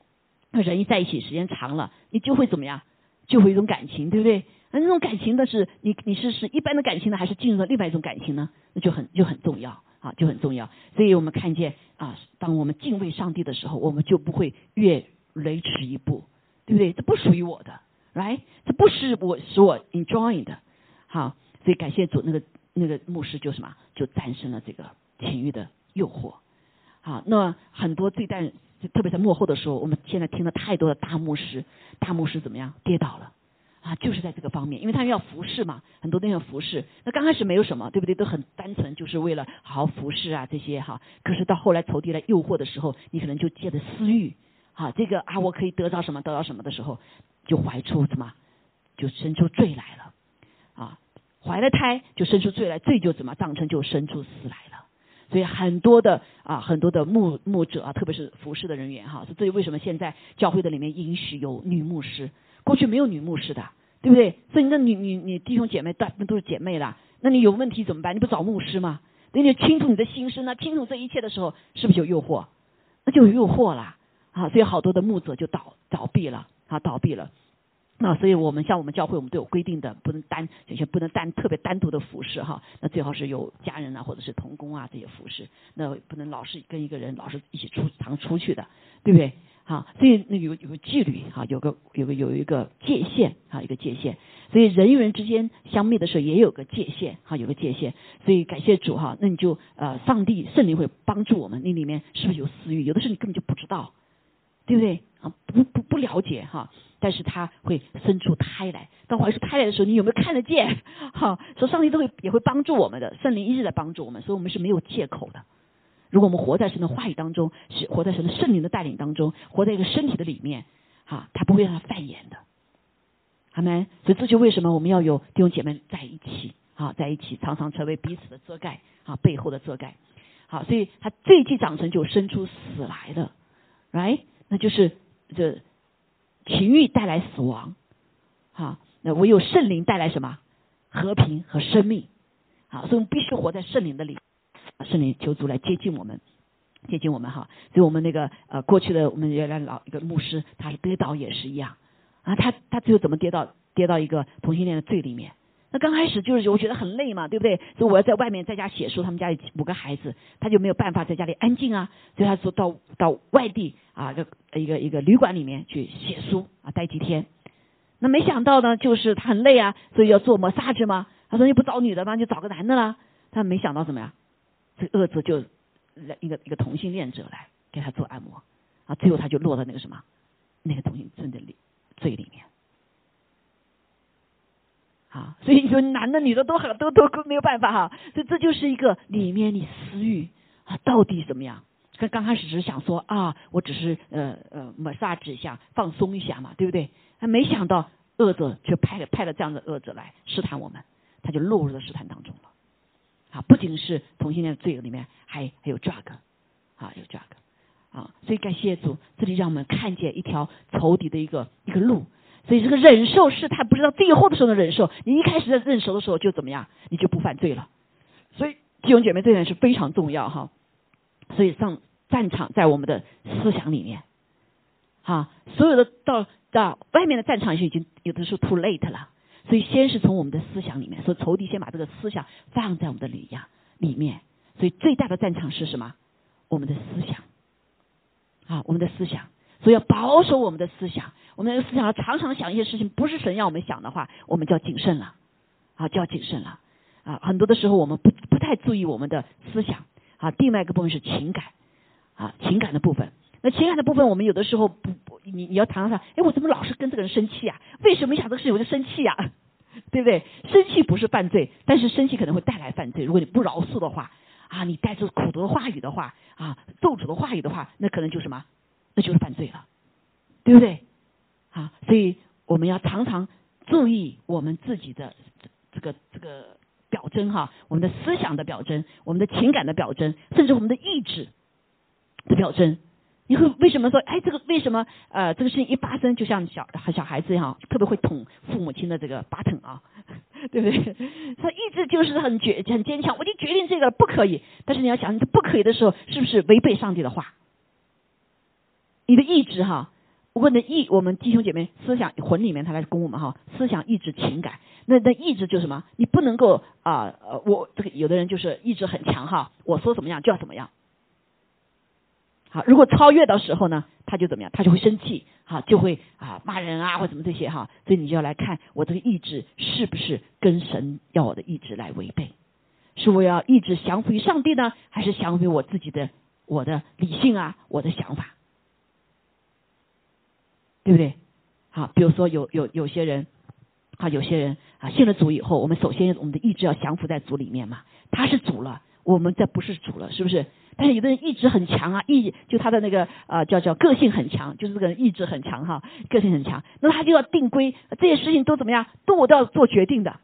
Speaker 1: 人一在一起时间长了，你就会怎么样？就会一种感情，对不对？那那种感情的是你你是是一般的感情呢，还是进入了另外一种感情呢？那就很就很重要啊，就很重要。所以我们看见啊，当我们敬畏上帝的时候，我们就不会越雷池一步。对不对？这不属于我的，right？这不是我使我 enjoying 的，好，所以感谢主，那个那个牧师就什么，就战胜了这个情欲的诱惑，好，那很多最但特别在幕后的时候，我们现在听了太多的大牧师，大牧师怎么样跌倒了啊？就是在这个方面，因为他们要服侍嘛，很多都要服侍。那刚开始没有什么，对不对？都很单纯，就是为了好好服侍啊这些哈。可是到后来仇敌来诱惑的时候，你可能就借着私欲。啊，这个啊，我可以得到什么，得到什么的时候，就怀出什么，就生出罪来了。怀了胎就生出罪来，罪就怎么造成就生出死来了。所以很多的啊，很多的牧牧者啊，特别是服侍的人员哈，所以为什么现在教会的里面允许有女牧师？过去没有女牧师的，对不对？所以那你你你弟兄姐妹大部分都是姐妹啦，那你有问题怎么办？你不找牧师吗？等你清楚你的心声呢，清楚这一切的时候，是不是有诱惑？那就有诱惑了啊！所以好多的牧者就倒倒闭了啊，倒闭了。那所以我们像我们教会，我们都有规定的，不能单有些不能单特别单独的服侍哈。那最好是有家人啊，或者是同工啊这些服侍。那不能老是跟一个人老是一起出常出去的，对不对？好，所以那有有个纪律哈，有个有个有一个界限啊，一个界限。所以人与人之间相密的时候也有个界限哈，有个界限。所以感谢主哈，那你就呃，上帝圣灵会帮助我们，那里面是不是有私欲？有的时候你根本就不知道，对不对？啊，不不不了解哈。但是他会生出胎来，当怀出胎来的时候，你有没有看得见？哈，所以上帝都会也会帮助我们的，圣灵一直在帮助我们，所以我们是没有借口的。如果我们活在神的话语当中，是活在神的圣灵的带领当中，活在一个身体的里面，哈，他不会让他犯眼的。阿门。所以这就为什么我们要有弟兄姐妹在一起，啊，在一起常常成为彼此的遮盖，啊，背后的遮盖。好，所以他这一季长成就生出死来了，right？那就是这。情欲带来死亡，哈，那唯有圣灵带来什么？和平和生命，啊，所以我们必须活在圣灵的里，圣灵求主来接近我们，接近我们哈。所以我们那个呃过去的我们原来老一个牧师，他是跌倒也是一样。啊，他他最后怎么跌到跌到一个同性恋的罪里面？那刚开始就是我觉得很累嘛，对不对？所以我要在外面在家写书，他们家里五个孩子，他就没有办法在家里安静啊，所以他说到到外地啊，就一个一个旅馆里面去写书啊，待几天。那没想到呢，就是他很累啊，所以要做摩萨制吗？他说你不找女的吗？就找个男的啦。他没想到什么呀？这恶子就一个一个同性恋者来给他做按摩啊，最后他就落到那个什么那个同性罪的里罪里面。啊，所以你说男的女的都很都都没有办法哈，所以这就是一个里面你私欲啊到底怎么样？刚刚开始只是想说啊，我只是呃呃 massage 一下放松一下嘛，对不对？他没想到恶者却派了派了这样的恶者来试探我们，他就落入了试探当中了。啊，不仅是同性恋罪恶里面，还还有 drug，啊有 drug，啊，所以感谢主，这里让我们看见一条仇敌的一个一个路。所以这个忍受试探，不知道最后的时候的忍受。你一开始在认熟的时候就怎么样，你就不犯罪了。所以弟兄姐妹这点是非常重要哈。所以上战场在我们的思想里面，啊，所有的到到外面的战场就已经有的时候 too late 了。所以先是从我们的思想里面，所以仇敌先把这个思想放在我们的里呀里面。所以最大的战场是什么？我们的思想，啊，我们的思想。所以要保守我们的思想。我们的思想要常常想一些事情，不是神要我们想的话，我们就要谨慎了，啊，就要谨慎了，啊，很多的时候我们不不太注意我们的思想，啊，另外一个部分是情感，啊，情感的部分。那情感的部分，我们有的时候不不，你你要谈谈，哎，我怎么老是跟这个人生气啊？为什么一想这个事情我就生气呀？对不对？生气不是犯罪，但是生气可能会带来犯罪。如果你不饶恕的话，啊，你带着苦毒的话语的话，啊，咒诅的话语的话，那可能就什么？那就是犯罪了，对不对？啊，所以我们要常常注意我们自己的这个这个表征哈，我们的思想的表征，我们的情感的表征，甚至我们的意志的表征。你会为什么说，哎，这个为什么呃，这个事情一发生，就像小小孩子一样，特别会捅父母亲的这个 button 啊，对不对？他意志就是很决很坚强，我就决定这个不可以。但是你要想，你不可以的时候，是不是违背上帝的话？你的意志哈。问的意，我们弟兄姐妹思想魂里面，他来攻我们哈。思想、意志、情感，那那意志就是什么？你不能够啊，我这个有的人就是意志很强哈，我说怎么样就要怎么样。好，如果超越的时候呢，他就怎么样？他就会生气，哈，就会啊骂人啊或什么这些哈。所以你就要来看我这个意志是不是跟神要我的意志来违背？是我要意志降服于上帝呢，还是降服于我自己的我的理性啊，我的想法？对不对？好，比如说有有有些人，啊，有些人啊，信了主以后，我们首先我们的意志要降服在主里面嘛。他是主了，我们这不是主了，是不是？但是有的人意志很强啊，意就他的那个啊叫叫个性很强，就是这个人意志很强哈，个性很强，那他就要定规，这些事情都怎么样，都我都要做决定的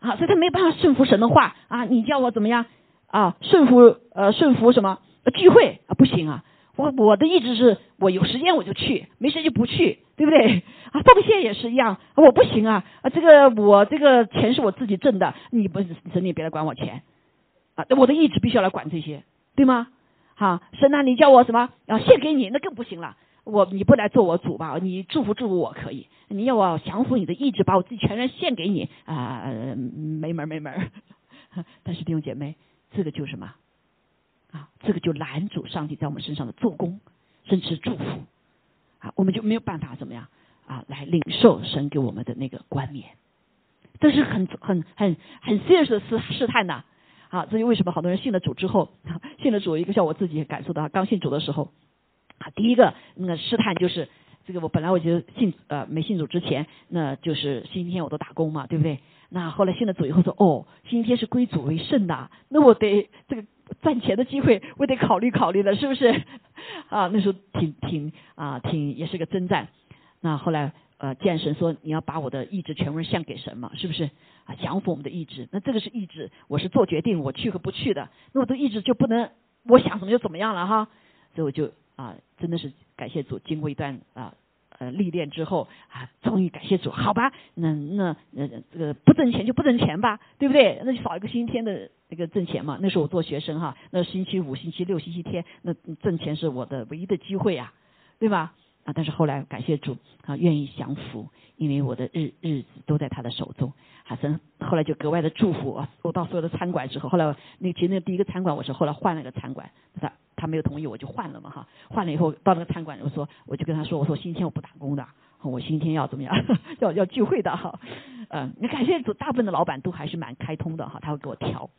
Speaker 1: 啊，所以他没办法顺服神的话啊，你叫我怎么样？啊顺服呃顺服什么聚会啊不行啊，我我的意志是我有时间我就去，没时间就不去，对不对？啊奉献也是一样，我不行啊啊这个我这个钱是我自己挣的，你不是神你别来管我钱啊，我的意志必须要来管这些，对吗？好，神啊，你叫我什么？要献给你，那更不行了。我你不来做我主吧？你祝福祝福我可以，你要我降服你的意志，把我自己全然献给你啊，没门没门。但是弟兄姐妹，这个就是什么啊？这个就拦阻上帝在我们身上的做工，甚至祝福啊，我们就没有办法怎么样啊，来领受神给我们的那个冠冕。这是很很很很现实的试试探呐。啊，啊这就为什么好多人信了主之后，信了主，一个像我自己也感受到，刚信主的时候，啊，第一个那个试探就是这个，我本来我觉得信呃没信主之前，那就是星期天我都打工嘛，对不对？那后来信了主以后说，哦，星期天是归主为圣的，那我得这个赚钱的机会，我得考虑考虑了，是不是？啊，那时候挺挺啊挺也是个征战。那后来呃，见神说你要把我的意志全部献给神嘛，是不是？啊，降服我们的意志，那这个是意志，我是做决定，我去和不去的，那我的意志就不能我想怎么就怎么样了哈，所以我就啊，真的是感谢主，经过一段啊呃历练之后啊，终于感谢主，好吧，那那呃这个不挣钱就不挣钱吧，对不对？那就少一个星期天的那个挣钱嘛。那时候我做学生哈，那星期五、星期六、星期天，那挣钱是我的唯一的机会呀，对吧？啊，但是后来感谢主啊，愿意降服，因为我的日日子都在他的手中。啊，神后来就格外的祝福我。我到所有的餐馆之后，后来那其实那第一个餐馆我是后来换了个餐馆，他他没有同意，我就换了嘛哈。换了以后到那个餐馆，我说我就跟他说，我说星期天我不打工的，我星期天要怎么样？要要聚会的哈。嗯，那感谢主，大部分的老板都还是蛮开通的哈，他会给我调。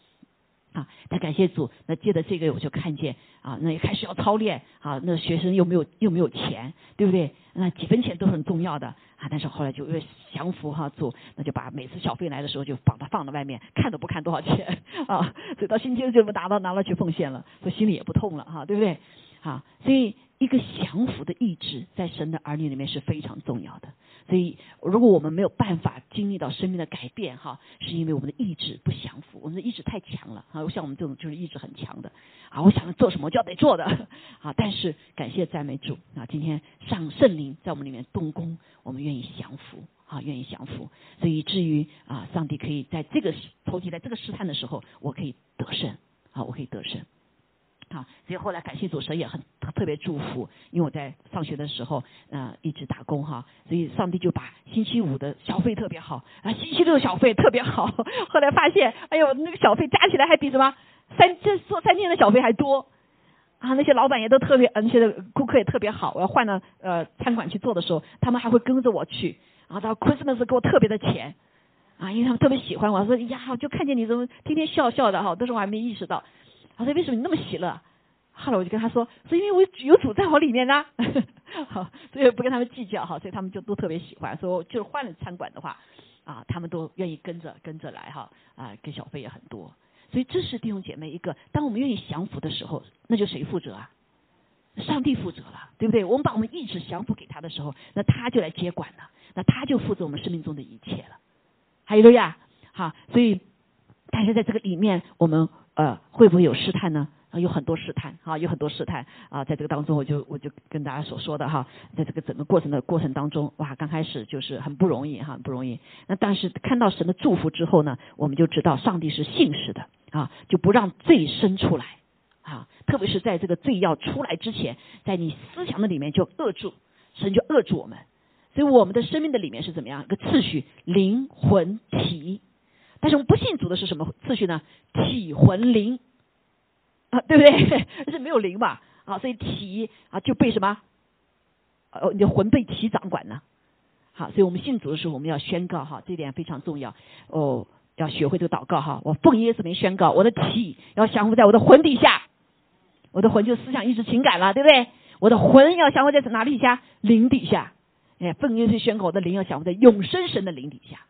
Speaker 1: 啊，但感谢主，那借着这个我就看见啊，那也开始要操练啊，那学生又没有又没有钱，对不对？那几分钱都很重要的啊，但是后来就越降服哈主，那就把每次小费来的时候就把它放到外面，看都不看多少钱啊，所以到星期六就不拿到拿了去奉献了，所以心里也不痛了哈，对不对？啊，所以一个降服的意志在神的儿女里面是非常重要的。所以，如果我们没有办法经历到生命的改变，哈，是因为我们的意志不降服，我们的意志太强了啊！像我们这种就是意志很强的啊，我想做什么就要得做的啊。但是感谢赞美主啊，今天上圣灵在我们里面动工，我们愿意降服啊，愿意降服，所以至于啊，上帝可以在这个投体在这个试探的时候，我可以得胜啊，我可以得胜。啊，所以后来感谢主神也很特别祝福，因为我在上学的时候，呃，一直打工哈，所以上帝就把星期五的小费特别好，啊，星期六小费特别好。后来发现，哎呦，那个小费加起来还比什么三这做三天的小费还多，啊，那些老板也都特别，那些顾客也特别好。我要换了呃餐馆去做的时候，他们还会跟着我去，然后到 Christmas 给我特别的钱，啊，因为他们特别喜欢我。说呀，就看见你怎么天天笑笑的哈，但是我还没意识到。他说：“为什么你那么喜乐？”后来我就跟他说：“是因为我有主在我里面呢。”好，所以不跟他们计较哈，所以他们就都特别喜欢。说就是换了餐馆的话，啊，他们都愿意跟着跟着来哈，啊，给小费也很多。所以这是弟兄姐妹一个，当我们愿意降服的时候，那就谁负责啊？上帝负责了，对不对？我们把我们意志降服给他的时候，那他就来接管了，那他就负责我们生命中的一切了。还有了呀，好，所以但是在这个里面，我们。呃，会不会有试探呢？啊，有很多试探啊，有很多试探啊，在这个当中，我就我就跟大家所说的哈，在这个整个过程的过程当中，哇，刚开始就是很不容易哈，不容易。那但是看到神的祝福之后呢，我们就知道上帝是信实的啊，就不让罪生出来啊，特别是在这个罪要出来之前，在你思想的里面就扼住，神就扼住我们。所以我们的生命的里面是怎么样一个次序？灵魂体。但是我们不信主的是什么次序呢？体魂灵啊，对不对？是没有灵吧？啊，所以体啊就被什么？呃，你的魂被体掌管呢？好，所以我们信主的时候，我们要宣告哈，这点非常重要哦，要学会这个祷告哈。我奉耶稣名宣告，我的体要降服在我的魂底下，我的魂就思想、意志、情感了，对不对？我的魂要降服在哪里下？灵底下。哎，奉耶稣宣告，我的灵要降服在永生神的灵底下。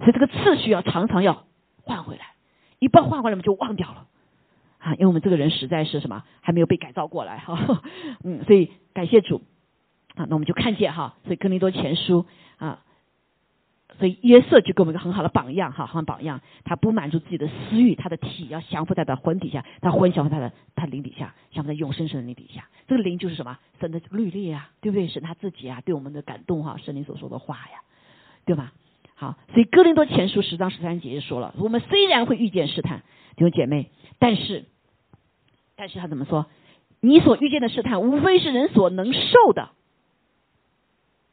Speaker 1: 所以这个次序要常常要换回来，一不换回来我们就忘掉了啊，因为我们这个人实在是什么还没有被改造过来哈，嗯，所以感谢主啊，那我们就看见哈，所以哥林多前书啊所以约瑟就给我们一个很好的榜样，哈，很榜样。他不满足自己的私欲，他的体要降服在他魂底下，他魂降服他的他灵底下，降服在永生神的灵底下。这个灵就是什么？神的律例啊，对不对？神他自己啊，对我们的感动哈，神灵所说的话呀，对吧？好，所以哥林多前书十章十三节就说了：我们虽然会遇见试探，弟兄姐妹，但是，但是他怎么说？你所遇见的试探，无非是人所能受的。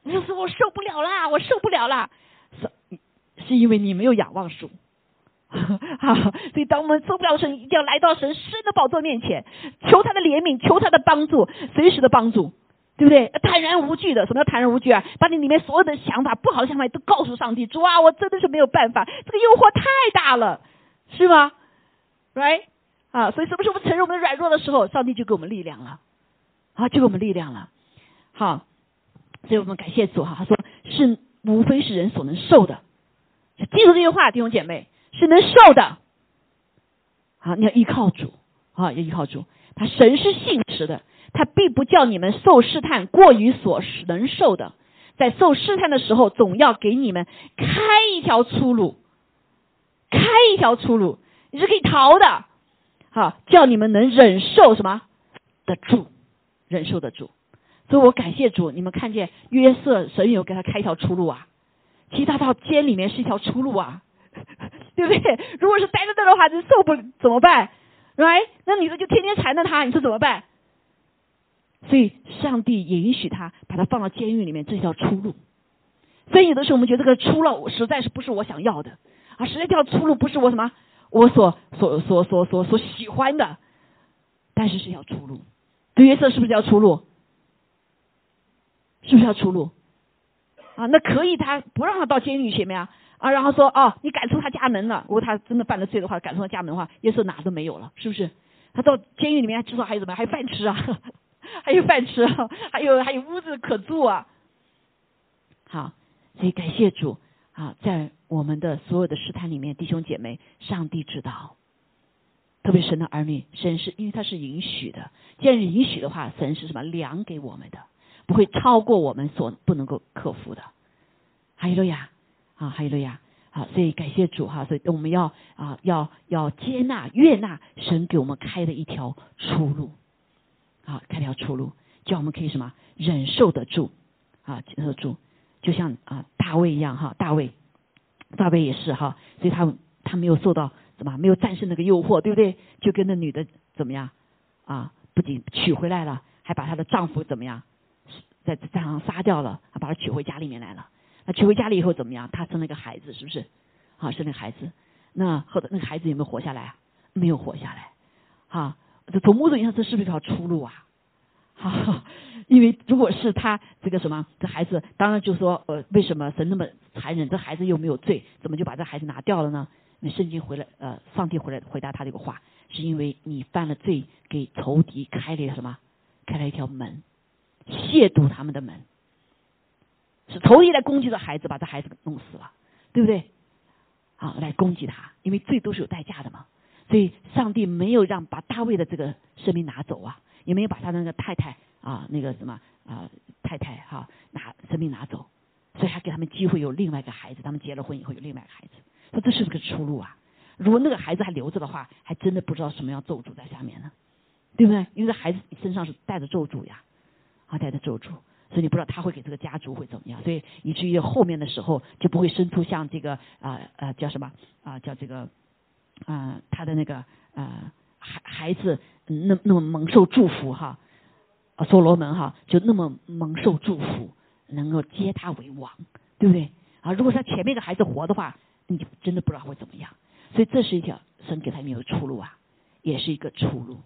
Speaker 1: 你就说我受不了啦，我受不了啦。是，是因为你没有仰望主，好，所以当我们受不了时，一定要来到神神的宝座面前，求他的怜悯，求他的帮助，随时的帮助，对不对？坦然无惧的，什么叫坦然无惧啊？把你里面所有的想法、不好的想法都告诉上帝，主啊，我真的是没有办法，这个诱惑太大了，是吗？Right？啊，所以什么时候我们承认我们软弱的时候，上帝就给我们力量了，啊，就给我们力量了。好，所以我们感谢主哈，他说是。无非是人所能受的，记住这句话，弟兄姐妹是能受的。好，你要依靠主啊，要依靠主。他神是信实的，他必不叫你们受试探过于所能受的。在受试探的时候，总要给你们开一条出路，开一条出路，你是可以逃的。好，叫你们能忍受什么得住，忍受得住。所以我感谢主，你们看见约瑟神有给他开一条出路啊，其实他到监里面是一条出路啊，对不对？如果是待在这的话，就受不怎么办？right？那女的就天天缠着他，你说怎么办？所以上帝也允许他把他放到监狱里面，这条出路。所以有的时候我们觉得这个出路实在是不是我想要的啊，实在这条出路不是我什么我所所所所所所喜欢的，但是是条出路。对约瑟是不是叫出路？是不是要出路啊？那可以，他不让他到监狱前面啊啊，然后说哦，你赶出他家门了。如果他真的犯了罪的话，赶出他家门的话，耶稣哪都没有了，是不是？他到监狱里面至少还有什么？还有饭吃啊，还有饭吃，还有还有屋子可住啊。好，所以感谢主啊，在我们的所有的试探里面，弟兄姐妹，上帝知道，特别神的儿女，神是因为他是允许的，既然允许的话，神是什么量给我们的？不会超过我们所不能够克服的，哈利路亚啊，哈利路亚好，所以感谢主哈，所以我们要啊要要接纳悦纳神给我们开的一条出路，啊开条出路，叫我们可以什么忍受得住啊忍受住，就像啊大卫一样哈，大卫大卫也是哈，所以他他没有受到什么没有战胜那个诱惑，对不对？就跟那女的怎么样啊？不仅娶回来了，还把她的丈夫怎么样？在战场上杀掉了，还把他娶回家里面来了。那娶回家里以后怎么样？他生了个孩子，是不是？啊，生了个孩子。那后头那个孩子有没有活下来啊？没有活下来。哈，这从某种意义上，这是不是一条出路啊？哈，因为如果是他这个什么，这孩子当然就说，呃，为什么神那么残忍？这孩子又没有罪，怎么就把这孩子拿掉了呢？那圣经回来，呃，上帝回来回答他这个话，是因为你犯了罪，给仇敌开了什么？开了一条门。亵渎他们的门，是仇敌来攻击的孩子，把这孩子弄死了，对不对？啊，来攻击他，因为罪都是有代价的嘛。所以上帝没有让把大卫的这个生命拿走啊，也没有把他那个太太啊，那个什么啊太太哈拿生命拿走，所以还给他们机会有另外一个孩子，他们结了婚以后有另外一个孩子，说这是不是个出路啊。如果那个孩子还留着的话，还真的不知道什么样咒诅在下面呢，对不对？因为孩子身上是带着咒诅呀。啊，带着咒诅，所以你不知道他会给这个家族会怎么样，所以以至于后面的时候就不会生出像这个啊呃叫什么啊叫这个啊他的那个啊孩孩子那那么蒙受祝福哈啊所罗门哈就那么蒙受祝福，能够接他为王，对不对啊？如果他前面的孩子活的话，你就真的不知道会怎么样。所以这是一条神给他们有出路啊，也是一个出路。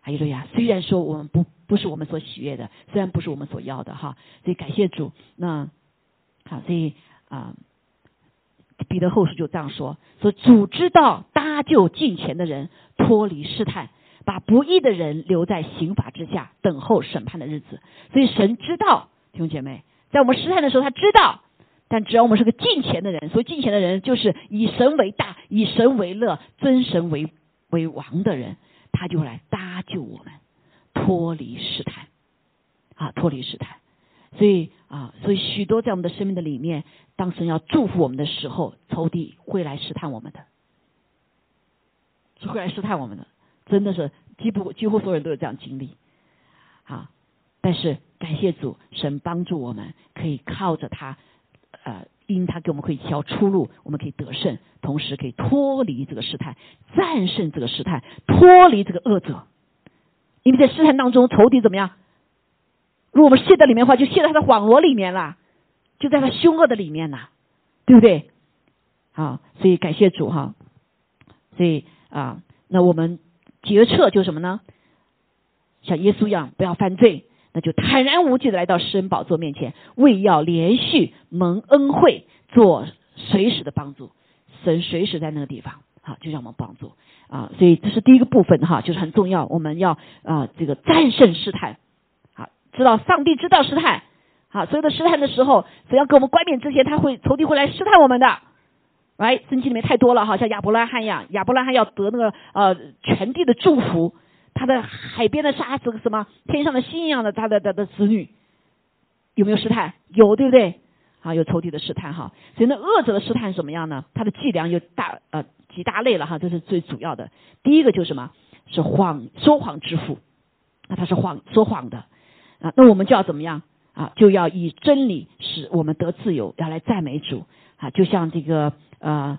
Speaker 1: 哈利路亚！虽然说我们不不是我们所喜悦的，虽然不是我们所要的哈，所以感谢主。那好，所以啊，彼得后书就这样说：说主知道搭救近前的人脱离试探，把不义的人留在刑法之下，等候审判的日子。所以神知道，弟兄姐妹，在我们试探的时候，他知道。但只要我们是个近前的人，所以近前的人就是以神为大、以神为乐、尊神为为王的人。他就来搭救我们，脱离试探，啊，脱离试探。所以啊，所以许多在我们的生命的里面，当神要祝福我们的时候，仇敌会来试探我们的，是会来试探我们的，真的是几乎几乎所有人都有这样经历，啊，但是感谢主，神帮助我们，可以靠着他，呃，因他给我们可以条出路，我们可以得胜，同时可以脱离这个试探，战胜这个试探，脱离这个恶者，因为在试探当中，仇敌怎么样？如果我们陷在里面的话，就陷在他的网罗里面了，就在他凶恶的里面了，对不对？好，所以感谢主哈。所以啊，那我们决策就什么呢？像耶稣一样，不要犯罪，那就坦然无惧的来到施恩宝座面前，为要连续蒙恩惠，做随时的帮助。神随时在那个地方，好，就让我们帮助啊。所以这是第一个部分哈，就是很重要，我们要啊这个战胜试探。知道上帝知道试探，好，所有的试探的时候，只要给我们冠冕之前，他会仇敌会来试探我们的。来，圣经里面太多了，哈，像亚伯拉罕一样，亚伯拉罕要得那个呃全地的祝福，他的海边的沙子什么天上的星一样的他的他的子女，有没有试探？有，对不对？啊，有仇敌的试探哈。所以那恶者的试探什么样呢？他的伎俩有大呃几大类了哈，这是最主要的。第一个就是什么？是谎说谎之父，那他是谎说谎的。啊，那我们就要怎么样啊？就要以真理使我们得自由，要来赞美主啊！就像这个呃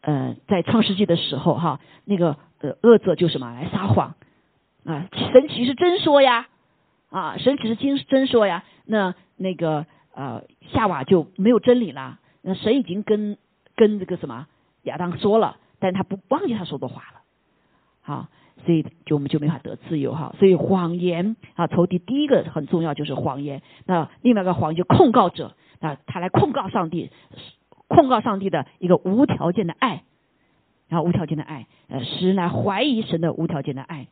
Speaker 1: 呃，在创世纪的时候哈，那个呃恶者就什么来撒谎啊？神奇是真说呀啊，神奇是真真说呀。那那个呃夏娃就没有真理了。那神已经跟跟这个什么亚当说了，但他不忘记他说的话了，好。所以就我们就没法得自由哈，所以谎言啊，仇敌第一个很重要就是谎言。那另外一个谎言就控告者啊，他来控告上帝，控告上帝的一个无条件的爱，然后无条件的爱，呃，使人来怀疑神的无条件的爱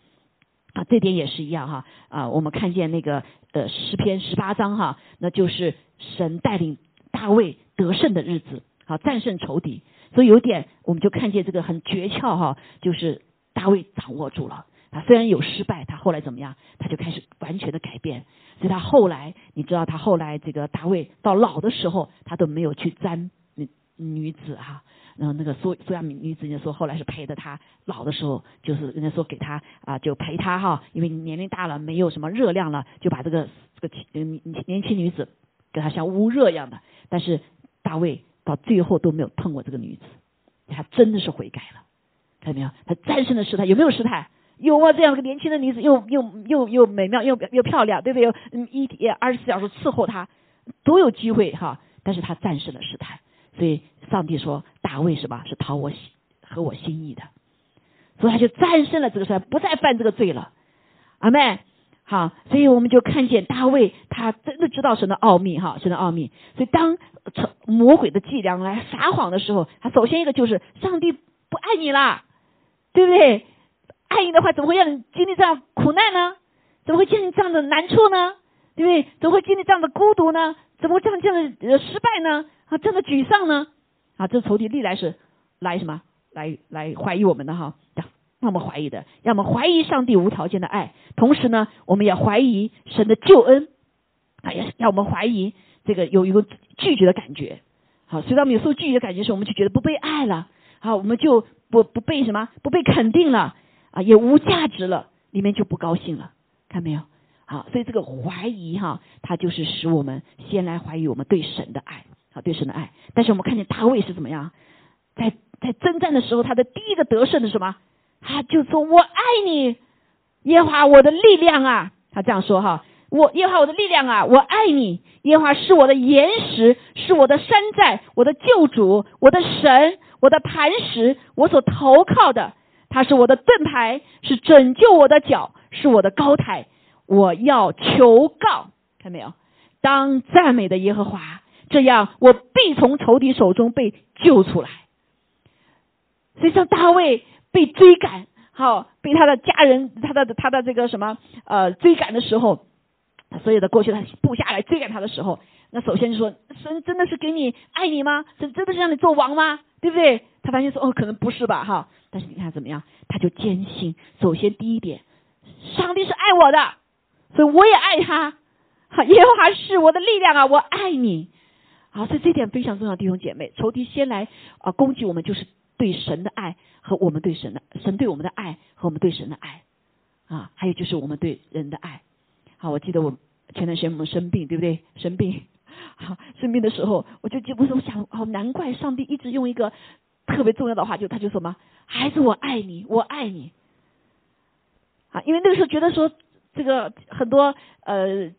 Speaker 1: 啊，这点也是一样哈啊，我们看见那个呃诗篇十八章哈，那就是神带领大卫得胜的日子，好战胜仇敌。所以有点我们就看见这个很诀窍哈，就是。大卫掌握住了，他虽然有失败，他后来怎么样？他就开始完全的改变。所以他后来，你知道，他后来这个大卫到老的时候，他都没有去沾女女子哈。然后那个苏苏亚米女子人家说，后来是陪着他老的时候，就是人家说给他啊，就陪他哈，因为年龄大了，没有什么热量了，就把这个这个年年轻女子给他像捂热一样的。但是大卫到最后都没有碰过这个女子，他真的是悔改了。看到没有？他战胜了试探，有没有试探？有啊，这样一个年轻的女子，又又又又美妙，又又漂亮，对不对？嗯，一天二十四小时伺候他，都有机会哈。但是他战胜了试探，所以上帝说大卫什么是讨我喜合我心意的，所以他就战胜了这个事，不再犯这个罪了。阿妹，好，所以我们就看见大卫他真的知道神的奥秘哈，神的奥秘。所以当魔鬼的伎俩来撒谎的时候，他首先一个就是上帝不爱你啦。对不对？爱你的话，怎么会让你经历这样苦难呢？怎么会经历这样的难处呢？对不对？怎么会经历这样的孤独呢？怎么会这样这样的失败呢？啊，这样的沮丧呢？啊，这仇敌历来是来什么？来来怀疑我们的哈，让我们怀疑的，让我们怀疑上帝无条件的爱。同时呢，我们也怀疑神的救恩，啊，也让我们怀疑这个有一个拒绝的感觉。好，所以当我们有受拒绝的感觉时，我们就觉得不被爱了。好，我们就。不不被什么不被肯定了啊，也无价值了，里面就不高兴了，看没有？好，所以这个怀疑哈，它就是使我们先来怀疑我们对神的爱，啊，对神的爱。但是我们看见大卫是怎么样，在在征战的时候，他的第一个得胜的什么？他就说：“我爱你，耶和华我的力量啊！”他这样说哈：“我耶和华我的力量啊，我爱你，耶和华是我的岩石，是我的山寨，我的救主，我的神。”我的磐石，我所投靠的，他是我的盾牌，是拯救我的脚，是我的高台。我要求告，看没有？当赞美的耶和华，这样我必从仇敌手中被救出来。所以，像大卫被追赶，好被他的家人、他的他的这个什么呃追赶的时候，所有的过去他部下来追赶他的时候，那首先就说：神真的是给你爱你吗？神真的是让你做王吗？对不对？他发现说哦，可能不是吧，哈。但是你看怎么样？他就坚信，首先第一点，上帝是爱我的，所以我也爱他。好，耶和华是我的力量啊，我爱你。好，所以这点非常重要，弟兄姐妹，仇敌先来啊攻击我们，就是对神的爱和我们对神的神对我们的爱和我们对神的爱啊，还有就是我们对人的爱。好，我记得我前段时间我们生病，对不对？生病，好，生病的时候，我就记不是我想，哦，难怪上帝一直用一个特别重要的话，就他就说嘛，孩子，我爱你，我爱你。啊，因为那个时候觉得说这个很多呃。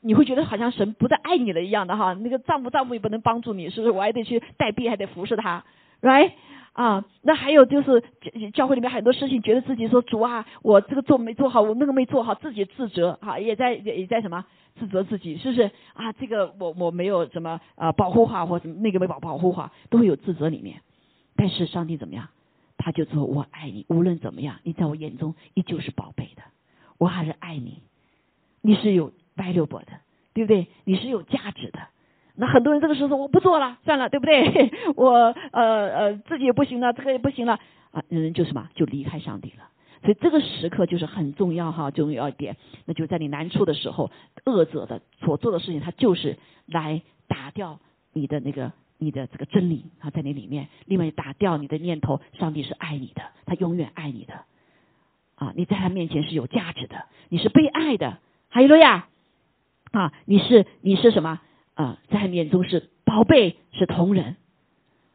Speaker 1: 你会觉得好像神不再爱你了一样的哈，那个丈夫丈夫也不能帮助你，是不是？我还得去带病，还得服侍他，right？啊，那还有就是教教会里面很多事情，觉得自己说主啊，我这个做没做好，我那个没做好，自己自责哈，也在也在什么自责自己，是不是？啊，这个我我没有什么呃保护好，或什么那个没保保护好，都会有自责里面。但是上帝怎么样？他就说我爱你，无论怎么样，你在我眼中依旧是宝贝的，我还是爱你，你是有。valuable 的，对不对？你是有价值的。那很多人这个时候说我不做了，算了，对不对？我呃呃自己也不行了，这个也不行了啊，人就什么就离开上帝了。所以这个时刻就是很重要哈，重要一点，那就在你难处的时候，恶者的所做的事情，他就是来打掉你的那个你的这个真理啊，在你里面，另外打掉你的念头，上帝是爱你的，他永远爱你的啊，你在他面前是有价值的，你是被爱的，哈利路亚。啊，你是你是什么啊？在他眼中是宝贝，是同人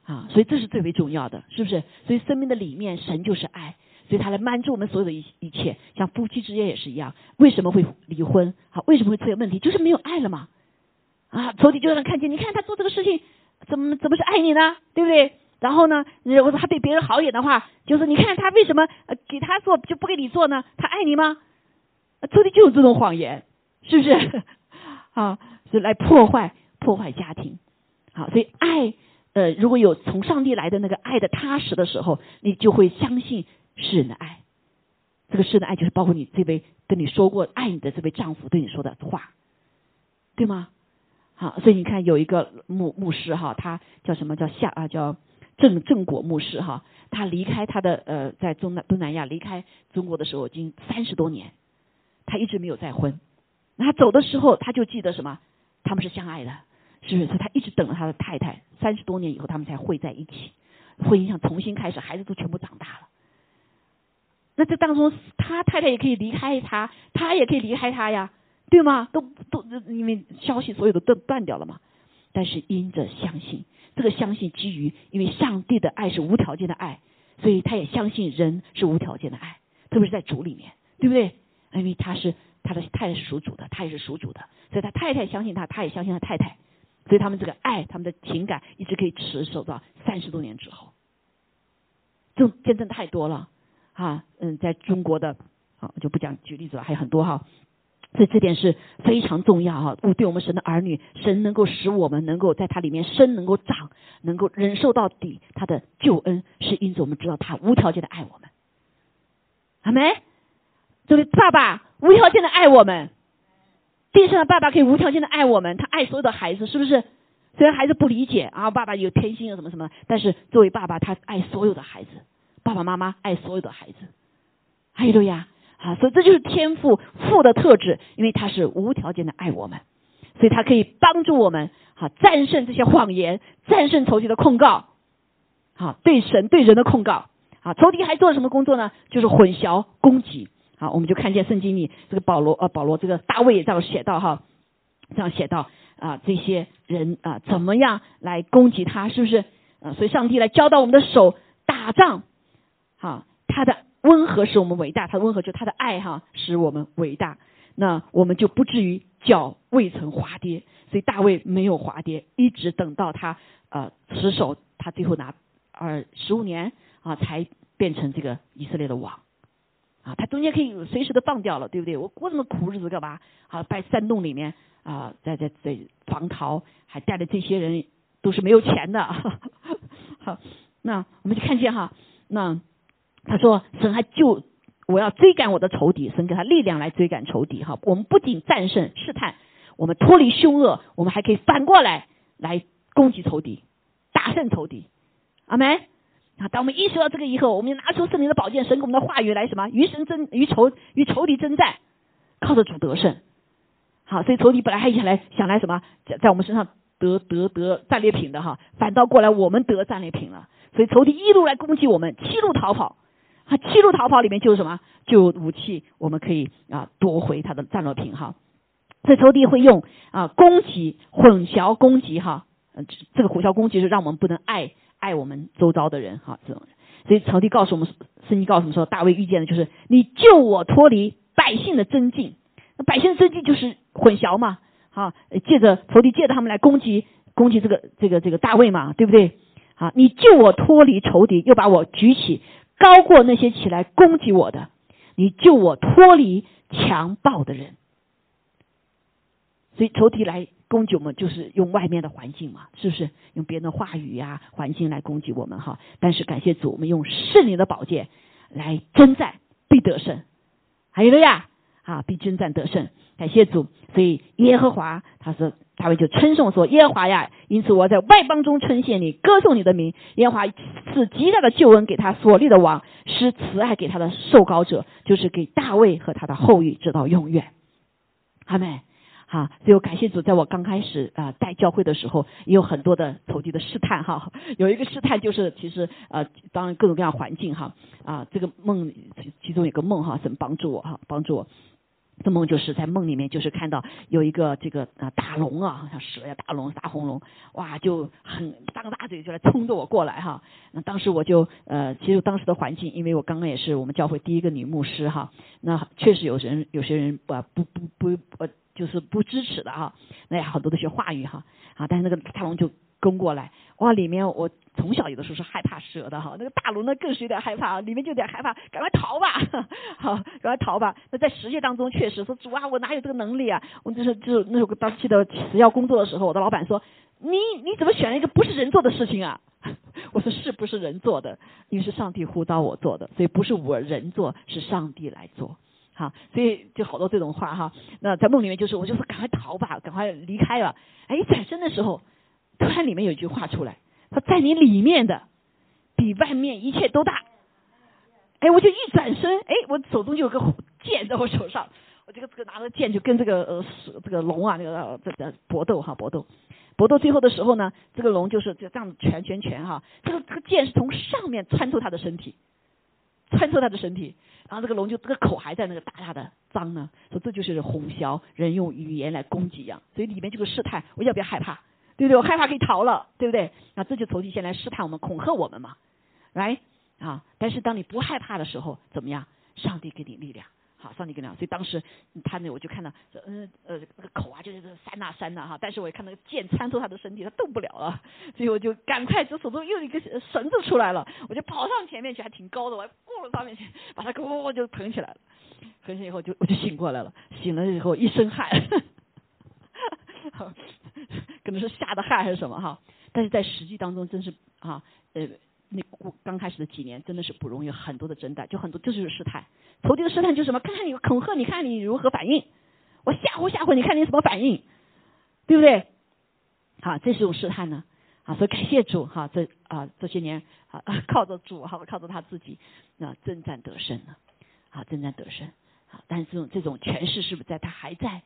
Speaker 1: 啊，所以这是最为重要的，是不是？所以生命的里面，神就是爱，所以他来满足我们所有的一一切。像夫妻之间也是一样，为什么会离婚？好，为什么会出现问题？就是没有爱了嘛。啊，仇敌就让看见，你看他做这个事情，怎么怎么是爱你呢？对不对？然后呢，如果他对别人好一点的话，就是你看他为什么给他做就不给你做呢？他爱你吗？仇敌就有这种谎言，是不是？啊，是来破坏破坏家庭，好，所以爱，呃，如果有从上帝来的那个爱的踏实的时候，你就会相信世人的爱。这个世人的爱就是包括你这位跟你说过爱你的这位丈夫对你说的话，对吗？好，所以你看有一个牧牧师哈，他叫什么叫夏啊叫郑郑果牧师哈，他离开他的呃在中南东南亚离开中国的时候已经三十多年，他一直没有再婚。那他走的时候，他就记得什么？他们是相爱的，是不是？他一直等了他的太太，三十多年以后，他们才会在一起，婚姻想重新开始，孩子都全部长大了。那这当中，他太太也可以离开他，他也可以离开他呀，对吗？都都因为消息所有的都断掉了嘛。但是因着相信，这个相信基于因为上帝的爱是无条件的爱，所以他也相信人是无条件的爱，特别是在主里面，对不对？因为他是。他的太太是属主的，他也是属主的，所以他太太相信他，他也相信他太太，所以他们这个爱，他们的情感一直可以持守到三十多年之后。这种见证太多了啊，嗯，在中国的，好就不讲举例子了，还有很多哈，所以这点是非常重要哈。对我们神的儿女，神能够使我们能够在他里面生，能够长，能够忍受到底，他的救恩是因此我们知道他无条件的爱我们，好没？这位爸爸。无条件的爱我们，地上的爸爸可以无条件的爱我们，他爱所有的孩子，是不是？虽然孩子不理解啊，爸爸有偏心啊，什么什么，但是作为爸爸，他爱所有的孩子，爸爸妈妈爱所有的孩子，还有呀，啊，所以这就是天赋父的特质，因为他是无条件的爱我们，所以他可以帮助我们，好战胜这些谎言，战胜仇敌的控告，好对神对人的控告，啊，仇敌还做了什么工作呢？就是混淆攻击。啊，我们就看见圣经里这个保罗呃，保罗这个大卫也这样写到哈，这样写到啊，这些人啊怎么样来攻击他，是不是？啊，所以上帝来教导我们的手打仗，啊，他的温和使我们伟大，他的温和就他的爱哈使我们伟大，那我们就不至于脚未曾滑跌，所以大卫没有滑跌，一直等到他呃持守，他最后拿二十五年啊才变成这个以色列的王。啊，他中间可以随时的放掉了，对不对？我过这么苦日子干嘛？啊，拜山洞里面啊，在在在防逃，还带着这些人都是没有钱的。好，那我们就看见哈，那他说神还救我要追赶我的仇敌，神给他力量来追赶仇敌。哈，我们不仅战胜试探，我们脱离凶恶，我们还可以反过来来攻击仇敌，打胜仇敌。阿门。啊！当我们意识到这个以后，我们就拿出圣灵的宝剑，神给我们的话语来什么？与神争，与仇与仇敌征战，靠着主得胜。好，所以仇敌本来还想来想来什么，在在我们身上得得得战利品的哈，反倒过来我们得战利品了。所以仇敌一路来攻击我们，七路逃跑，啊，七路逃跑里面就是什么，就武器，我们可以啊夺回他的战利品哈。所以仇敌会用啊攻击混淆攻击哈，嗯，这个混淆攻击是让我们不能爱爱我们周遭的人哈，这种。所以仇敌告诉我们，圣经告诉我们说，大卫遇见的就是你救我脱离百姓的真境，那百姓的真境就是混淆嘛，好，借着仇敌借着他们来攻击攻击这个这个这个大卫嘛，对不对？啊，你救我脱离仇敌，又把我举起高过那些起来攻击我的，你救我脱离强暴的人。所以仇敌来攻击我们，就是用外面的环境嘛，是不是？用别人的话语呀、环境来攻击我们哈。但是感谢主，我们用圣灵的宝剑来征战，必得胜。还有了呀，啊，必征战得胜。感谢主，所以耶和华他说，大卫就称颂说：“耶和华呀，因此我在外邦中称谢你，歌颂你的名。耶和华是极大的救恩给他所立的王，施慈爱给他的受膏者，就是给大卫和他的后裔直到永远。”阿门。啊，所以我感谢主，在我刚开始啊带教会的时候，也有很多的仇敌的试探哈。有一个试探就是，其实呃，当然各种各样环境哈啊，这个梦其中有个梦哈，神帮助我哈，帮助我。这梦就是在梦里面，就是看到有一个这个啊大龙啊，像蛇呀，大龙大红龙，哇，就很张大嘴就来冲着我过来哈。那当时我就呃，其实当时的环境，因为我刚刚也是我们教会第一个女牧师哈，那确实有人有些人不不不不呃。就是不支持的哈，那好多的些话语哈，啊，但是那个大龙就攻过来，哇，里面我从小有的时候是害怕蛇的哈，那个大龙呢更是有点害怕，里面就有点害怕，赶快逃吧，好，赶快逃吧。那在实践当中确实说主啊，我哪有这个能力啊？我就是就那时候当记得辞要工作的时候，我的老板说你你怎么选了一个不是人做的事情啊？我说是不是人做的？因为是上帝呼召我做的，所以不是我人做，是上帝来做。好，所以就好多这种话哈。那在梦里面就是，我就说赶快逃吧，赶快离开了。哎，转身的时候，突然里面有一句话出来，说在你里面的比外面一切都大。哎，我就一转身，哎，我手中就有个剑在我手上，我这个这个拿着剑就跟这个呃这个龙啊这个这个搏斗哈搏斗，搏斗最后的时候呢，这个龙就是就这样拳拳拳哈，这个这个剑是从上面穿透他的身体，穿透他的身体。然后这个龙就这个口还在那个大大的张呢，说这就是哄笑人用语言来攻击一样，所以里面就是试探，我要不要害怕，对不对？我害怕可以逃了，对不对？那这就仇敌先来试探我们，恐吓我们嘛，来啊！但是当你不害怕的时候，怎么样？上帝给你力量。好，上帝给力量，所以当时他那我就看到，嗯呃那个口啊就是这扇呐扇呐哈，但是我一看那个剑穿透他的身体，他动不了了，所以我就赶快就手中又一个绳子出来了，我就跑上前面去，还挺高的，我还过了上面去，把他给我就捧起来了，捧起来以后就我就醒过来了，醒了以后一身汗，可能是吓的汗还是什么哈，但是在实际当中真是啊呃。那刚开始的几年真的是不容易，很多的征战，就很多就是试探。仇敌的试探就是什么？看看你恐吓，你看你如何反应；我吓唬吓唬，你看你什么反应，对不对？好，这是一种试探呢。啊，所以感谢主哈，这啊这些年啊 靠着主哈，靠着他自己那征战得胜了。啊，征战得胜。啊，但是这种这种权势是不是在他还在？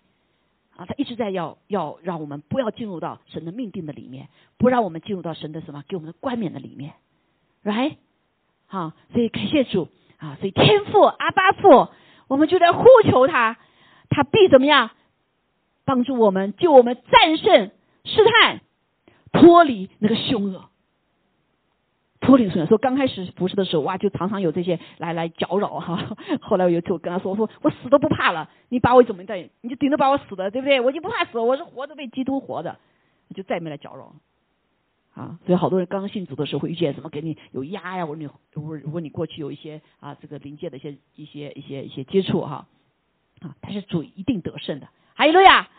Speaker 1: 啊，他一直在要要让我们不要进入到神的命定的里面，不让我们进入到神的什么给我们的冠冕的里面。，right？，好，所以感谢主啊！所以天父阿巴父，我们就在呼求他，他必怎么样帮助我们，救我们战胜试探，脱离那个凶恶，脱离凶恶。说刚开始服侍的时候，哇，就常常有这些来来搅扰哈。后来我有次我跟他说，我说我死都不怕了，你把我怎么的，你就顶着把我死的，对不对？我就不怕死，我是活着为基督活的，就再也没来搅扰。啊，所以好多人刚信主的时候会遇见什么给你有压呀，或者你，如如果你过去有一些啊这个灵界的一些一些一些一些接触哈，啊，但是主一定得胜的。还有了呀，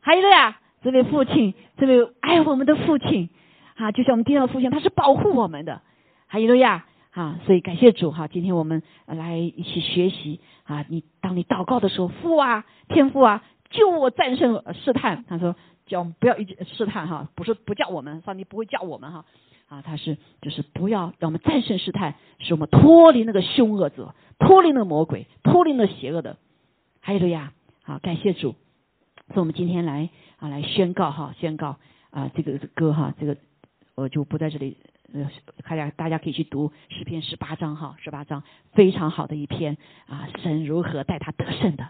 Speaker 1: 还有了呀，这位父亲，这位爱我们的父亲啊，就像我们第二父亲，他是保护我们的。还有了呀，啊，所以感谢主哈，今天我们来一起学习啊，你当你祷告的时候，父啊，天父啊，救我战胜试探。他说。叫我们不要一直试探哈，不是不叫我们，上帝不会叫我们哈，啊，他是就是不要让我们战胜试探，使我们脱离那个凶恶者，脱离那个魔鬼，脱离那邪恶的，还有的呀，好，感谢主，所以我们今天来啊来宣告哈，宣告啊这个歌哈，这个我就不在这里，呃，大家大家可以去读诗篇十八章哈，十八章非常好的一篇啊，神如何带他得胜的，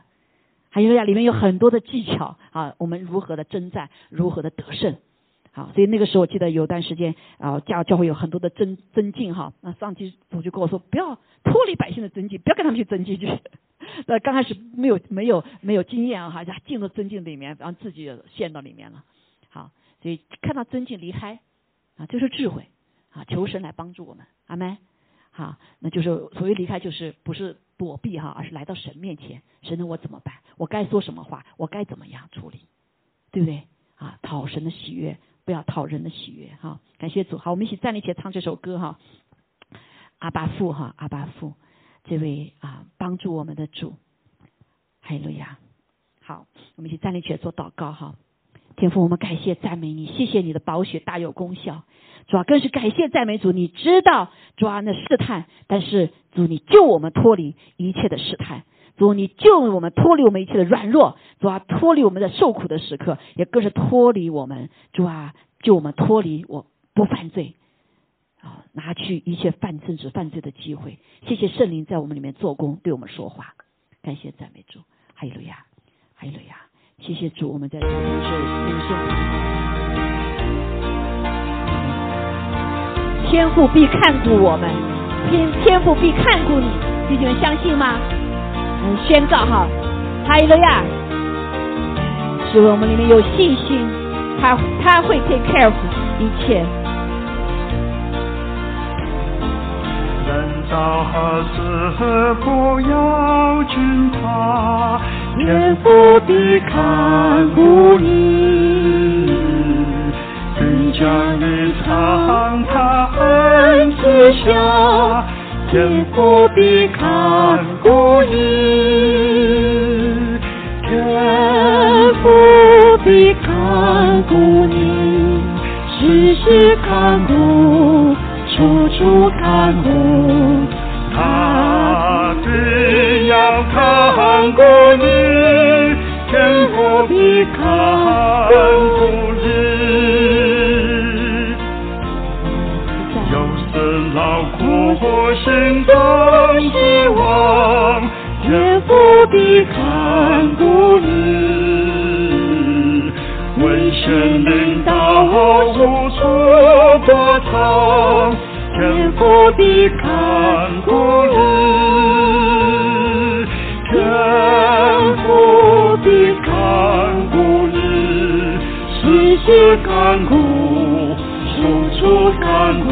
Speaker 1: 还有呀，里面有很多的技巧啊，我们如何的征战，如何的得胜。好，所以那个时候我记得有段时间啊，教教会有很多的增增进哈。那上级主就跟我说，不要脱离百姓的增进，不要跟他们去增进去。那刚开始没有没有没有经验啊，哈，进入增进里面，然后自己陷到里面了。好，所以看到增进离开啊，就是智慧啊，求神来帮助我们，阿门。好，那就是所谓离开，就是不是躲避哈，而是来到神面前，神的我怎么办？我该说什么话？我该怎么样处理？对不对？啊，讨神的喜悦。不要讨人的喜悦哈，感谢主，好，我们一起站立起来唱这首歌哈。阿巴父哈，阿巴父，这位啊帮助我们的主，哈利路亚。好，我们一起站立起来做祷告哈。天父，我们感谢赞美你，谢谢你的宝血大有功效，主要更是感谢赞美主，你知道主啊那试探，但是主你救我们脱离一切的试探。主，你救我们脱离我们一切的软弱，主啊，脱离我们的受苦的时刻，也更是脱离我们，主啊，救我们脱离我不犯罪，啊，拿去一切犯政治犯罪的机会。谢谢圣灵在我们里面做工，对我们说话。感谢赞美主，哈利路亚，哈利路亚。谢谢主，我们在这里是领受。天父必看顾我们，天天父必看顾你，弟兄们相信吗？我们宣告哈，哈利路亚！是我们里面有信心，他他会 take care of 一切。
Speaker 2: 人造何时不要惧怕，天父必看顾你，并将你藏他恩赐下。天父必看顾你，天父必看顾你，时时看顾，处处看顾，他只要看顾你，天父必看顾你。我心中希望，天父必看顾你，危险临到无处躲藏，天父必看顾你，天父必看顾你，时时看顾，处处看顾。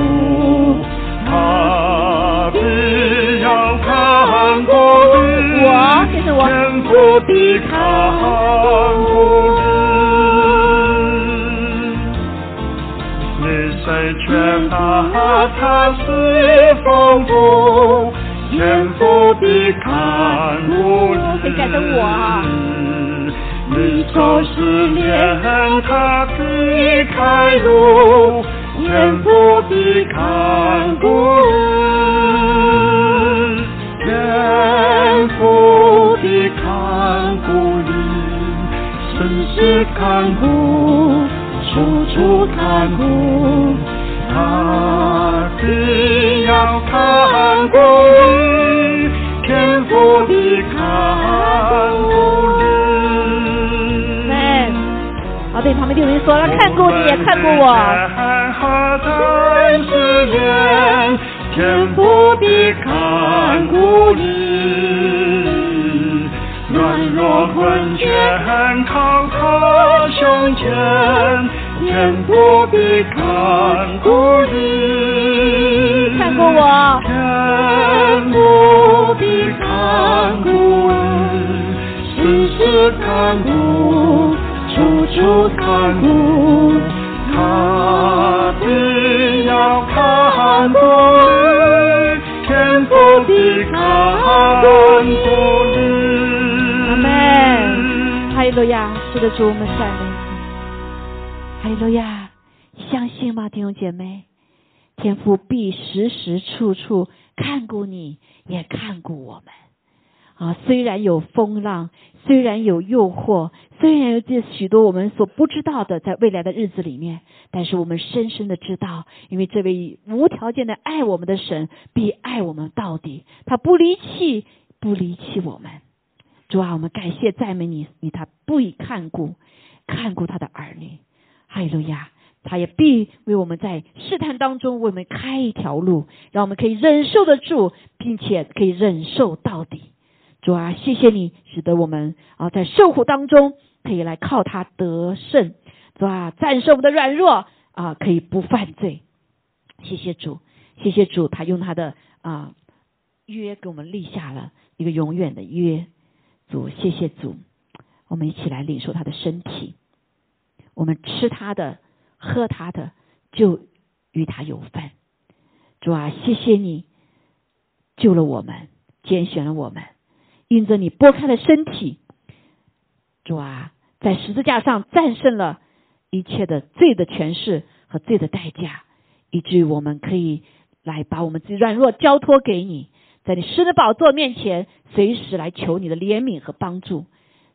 Speaker 2: 他必要看过日，看顾你虽缺乏，他是丰富，天父必看顾你。你做失恋，他必开路。天父必看顾你，天父必看顾你，时时看顾，处处看顾，他必要看顾你，天父的看顾你。
Speaker 1: 对，啊，对，旁边有人说了，看顾你也看顾我。
Speaker 2: 他在天父必看顾你。软弱困倦靠他胸前，天父必看顾你。
Speaker 1: 看顾我。
Speaker 2: 天父必看顾你，时时看顾，处处看顾。他必要看顾你，天父必看顾你。
Speaker 1: 阿门。哈利路亚，是的主，我们赞美哈利路亚，吗，弟兄姐妹？天父必时时处处看顾你，也看顾我们。啊，虽然有风浪，虽然有诱惑，虽然有这许多我们所不知道的，在未来的日子里面，但是我们深深的知道，因为这位无条件的爱我们的神，必爱我们到底，他不离弃，不离弃我们。主啊，我们感谢赞美你，你他不以看顾，看顾他的儿女。哈利路亚。他也必为我们在试探当中为我们开一条路，让我们可以忍受得住，并且可以忍受到底。主啊，谢谢你，使得我们啊在受苦当中可以来靠他得胜，主啊，战胜我们的软弱啊，可以不犯罪。谢谢主，谢谢主，他用他的啊约给我们立下了一个永远的约。主，谢谢主，我们一起来领受他的身体，我们吃他的。喝他的，就与他有份。主啊，谢谢你救了我们，拣选了我们，因着你拨开了身体。主啊，在十字架上战胜了一切的罪的权势和罪的代价，以至于我们可以来把我们自己软弱交托给你，在你施的宝座面前，随时来求你的怜悯和帮助。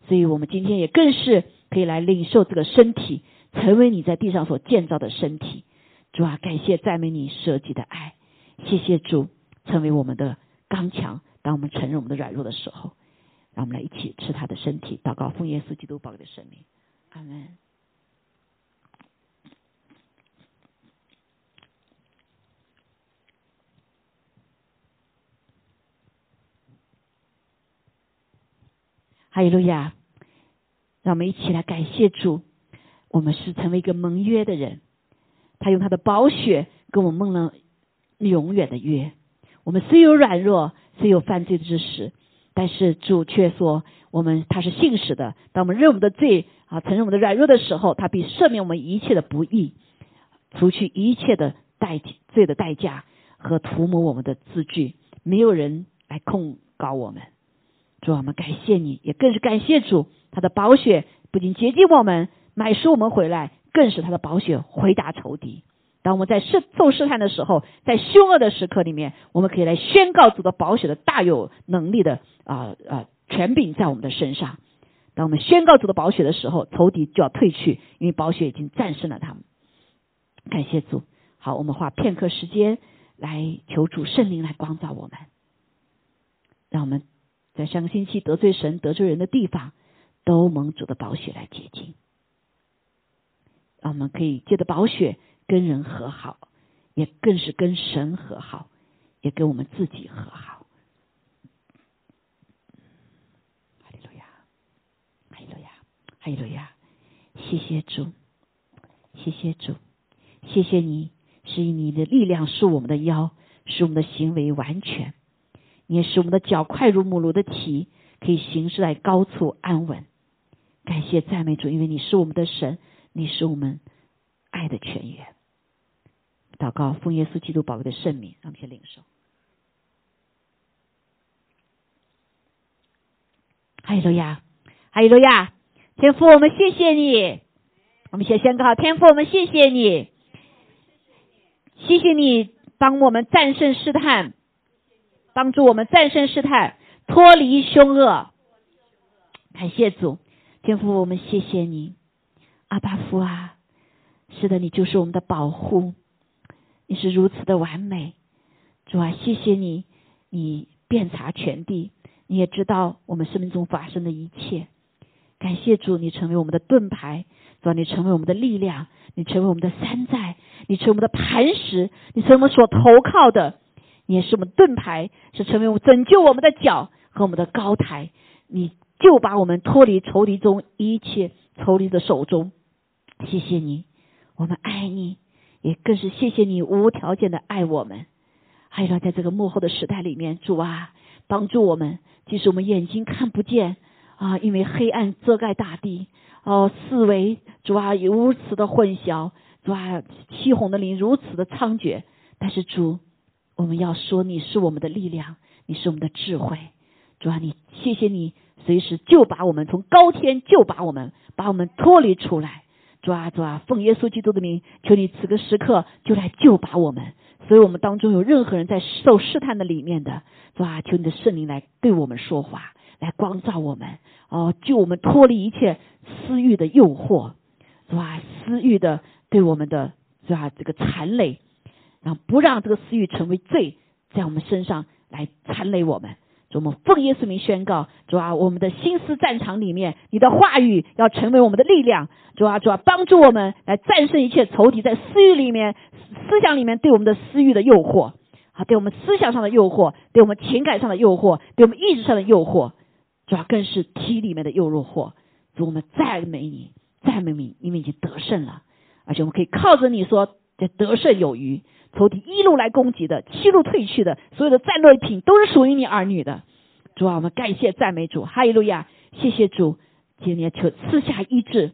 Speaker 1: 所以我们今天也更是可以来领受这个身体。成为你在地上所建造的身体，主啊，感谢赞美你设计的爱，谢谢主成为我们的刚强。当我们承认我们的软弱的时候，让我们来一起吃他的身体，祷告奉耶稣基督宝贵的生命，阿门。哈利路亚！让我们一起来感谢主。我们是成为一个盟约的人，他用他的宝血跟我们梦了永远的约。我们虽有软弱，虽有犯罪之时，但是主却说我们他是信实的。当我们认我们的罪啊，承认我们的软弱的时候，他必赦免我们一切的不义，除去一切的代罪的代价和涂抹我们的字句，没有人来控告我们。主，我们感谢你，也更是感谢主，他的宝血不仅洁净我们。买赎我们回来，更是他的宝血回答仇敌。当我们在试受试探的时候，在凶恶的时刻里面，我们可以来宣告主的宝血的大有能力的啊啊权柄在我们的身上。当我们宣告主的宝血的时候，仇敌就要退去，因为宝血已经战胜了他们。感谢主。好，我们花片刻时间来求主圣灵来光照我们，让我们在上个星期得罪神、得罪人的地方，都蒙主的宝血来洁净。我们可以借着宝血跟人和好，也更是跟神和好，也跟我们自己和好。哈利路亚，哈利路亚，哈利路亚！谢谢主，谢谢主，谢谢你，是以你的力量是我们的腰，使我们的行为完全；你也使我们的脚快如母鹿的蹄，可以行驶在高处安稳。感谢赞美主，因为你是我们的神。你是我们爱的泉源。祷告，奉耶稣基督宝贵的圣名，让我们先领受。哈利路亚，哈利路亚！天父，我们谢谢你。我们先宣告：天父，我们谢谢你，谢谢你帮我们战胜试探，帮助我们战胜试探，脱离凶恶。感谢主，天父，我们谢谢你。阿巴夫啊，是的，你就是我们的保护，你是如此的完美，主啊，谢谢你，你遍察全地，你也知道我们生命中发生的一切。感谢主，你成为我们的盾牌，主啊，你成为我们的力量，你成为我们的山寨，你成为我们的磐石，你成为我们所投靠的，你也是我们盾牌，是成为我们拯救我们的脚和我们的高台，你就把我们脱离仇敌中一切仇敌的手中。谢谢你，我们爱你，也更是谢谢你无条件的爱我们。还有在这个幕后的时代里面，主啊，帮助我们，即使我们眼睛看不见啊，因为黑暗遮盖大地，哦，四维主啊如此的混淆，主啊，欺哄的灵如此的猖獗，但是主，我们要说你是我们的力量，你是我们的智慧，主啊，你谢谢你随时就把我们从高天就把我们把我们脱离出来。主啊，主啊，奉耶稣基督的名，求你此个时刻就来救拔我们。所以，我们当中有任何人在受试探的里面的，主啊，求你的圣灵来对我们说话，来光照我们，哦，救我们脱离一切私欲的诱惑，是吧？私欲的对我们的是吧？这个残累，然后不让这个私欲成为罪，在我们身上来残累我们。我们奉耶稣名宣告，主啊，我们的心思战场里面，你的话语要成为我们的力量。主啊，主啊，帮助我们来战胜一切仇敌在私欲里面、思想里面对我们的私欲的诱惑，啊，对我们思想上的诱惑，对我们情感上的诱惑，对我们意志上的诱惑，主啊，更是体里面的诱惑。主，我们赞美你，赞美你，因为已经得胜了，而且我们可以靠着你说，这得胜有余。仇敌一路来攻击的，七路退去的，所有的战利品都是属于你儿女的。主啊，我们感谢赞美主，哈利路亚！谢谢主，今天求赐下医治，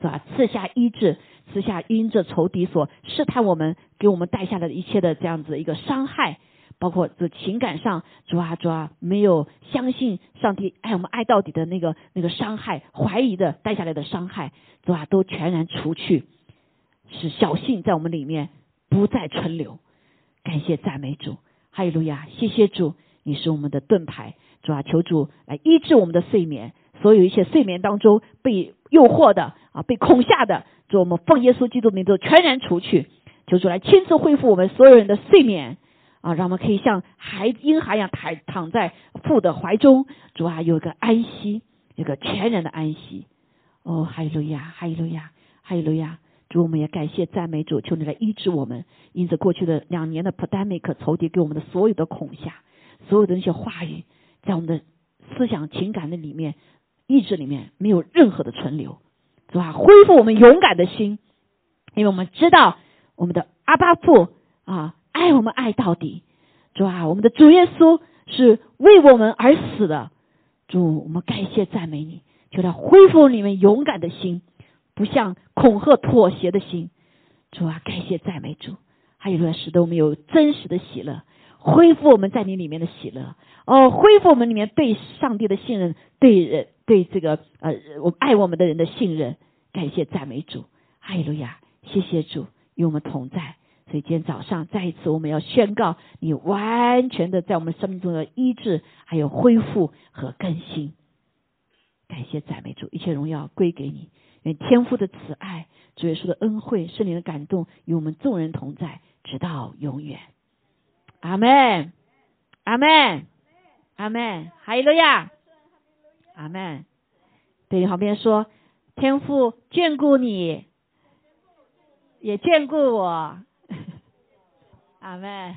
Speaker 1: 是吧？赐下医治，赐下因着仇敌所试探我们，给我们带下来的一切的这样子一个伤害，包括这情感上，主啊主啊，没有相信上帝爱我们爱到底的那个那个伤害，怀疑的带下来的伤害，主啊，都全然除去，使小信在我们里面。不再存留，感谢赞美主，哈利路亚！谢谢主，你是我们的盾牌，主啊，求主来医治我们的睡眠，所有一些睡眠当中被诱惑的啊，被恐吓的，主我们奉耶稣基督名都全然除去，求主来亲自恢复我们所有人的睡眠。啊，让我们可以像孩婴孩一样躺躺在父的怀中，主啊，有一个安息，有个全然的安息。哦，哈利路亚，哈利路亚，哈利路亚。主，我们也感谢赞美主，求你来医治我们。因着过去的两年的 pandemic，仇敌给我们的所有的恐吓，所有的那些话语，在我们的思想情感的里面、意志里面没有任何的存留，是吧？恢复我们勇敢的心，因为我们知道我们的阿巴父啊，爱我们爱到底，主啊，我们的主耶稣是为我们而死的。主，我们感谢赞美你，求他恢复你们勇敢的心。不像恐吓妥协的心，主啊，感谢赞美主，还有呢，使得我们有真实的喜乐，恢复我们在你里面的喜乐，哦，恢复我们里面对上帝的信任，对人对这个呃我爱我们的人的信任，感谢赞美主，哈利路亚，谢谢主与我们同在，所以今天早上再一次我们要宣告，你完全的在我们生命中的医治，还有恢复和更新，感谢赞美主，一切荣耀归给你。愿天父的慈爱、主耶稣的恩惠、圣灵的感动与我们众人同在，直到永远。阿门，阿门，阿门，哈利路亚，阿门。对你旁边说，天父眷顾你，也眷顾我。阿门。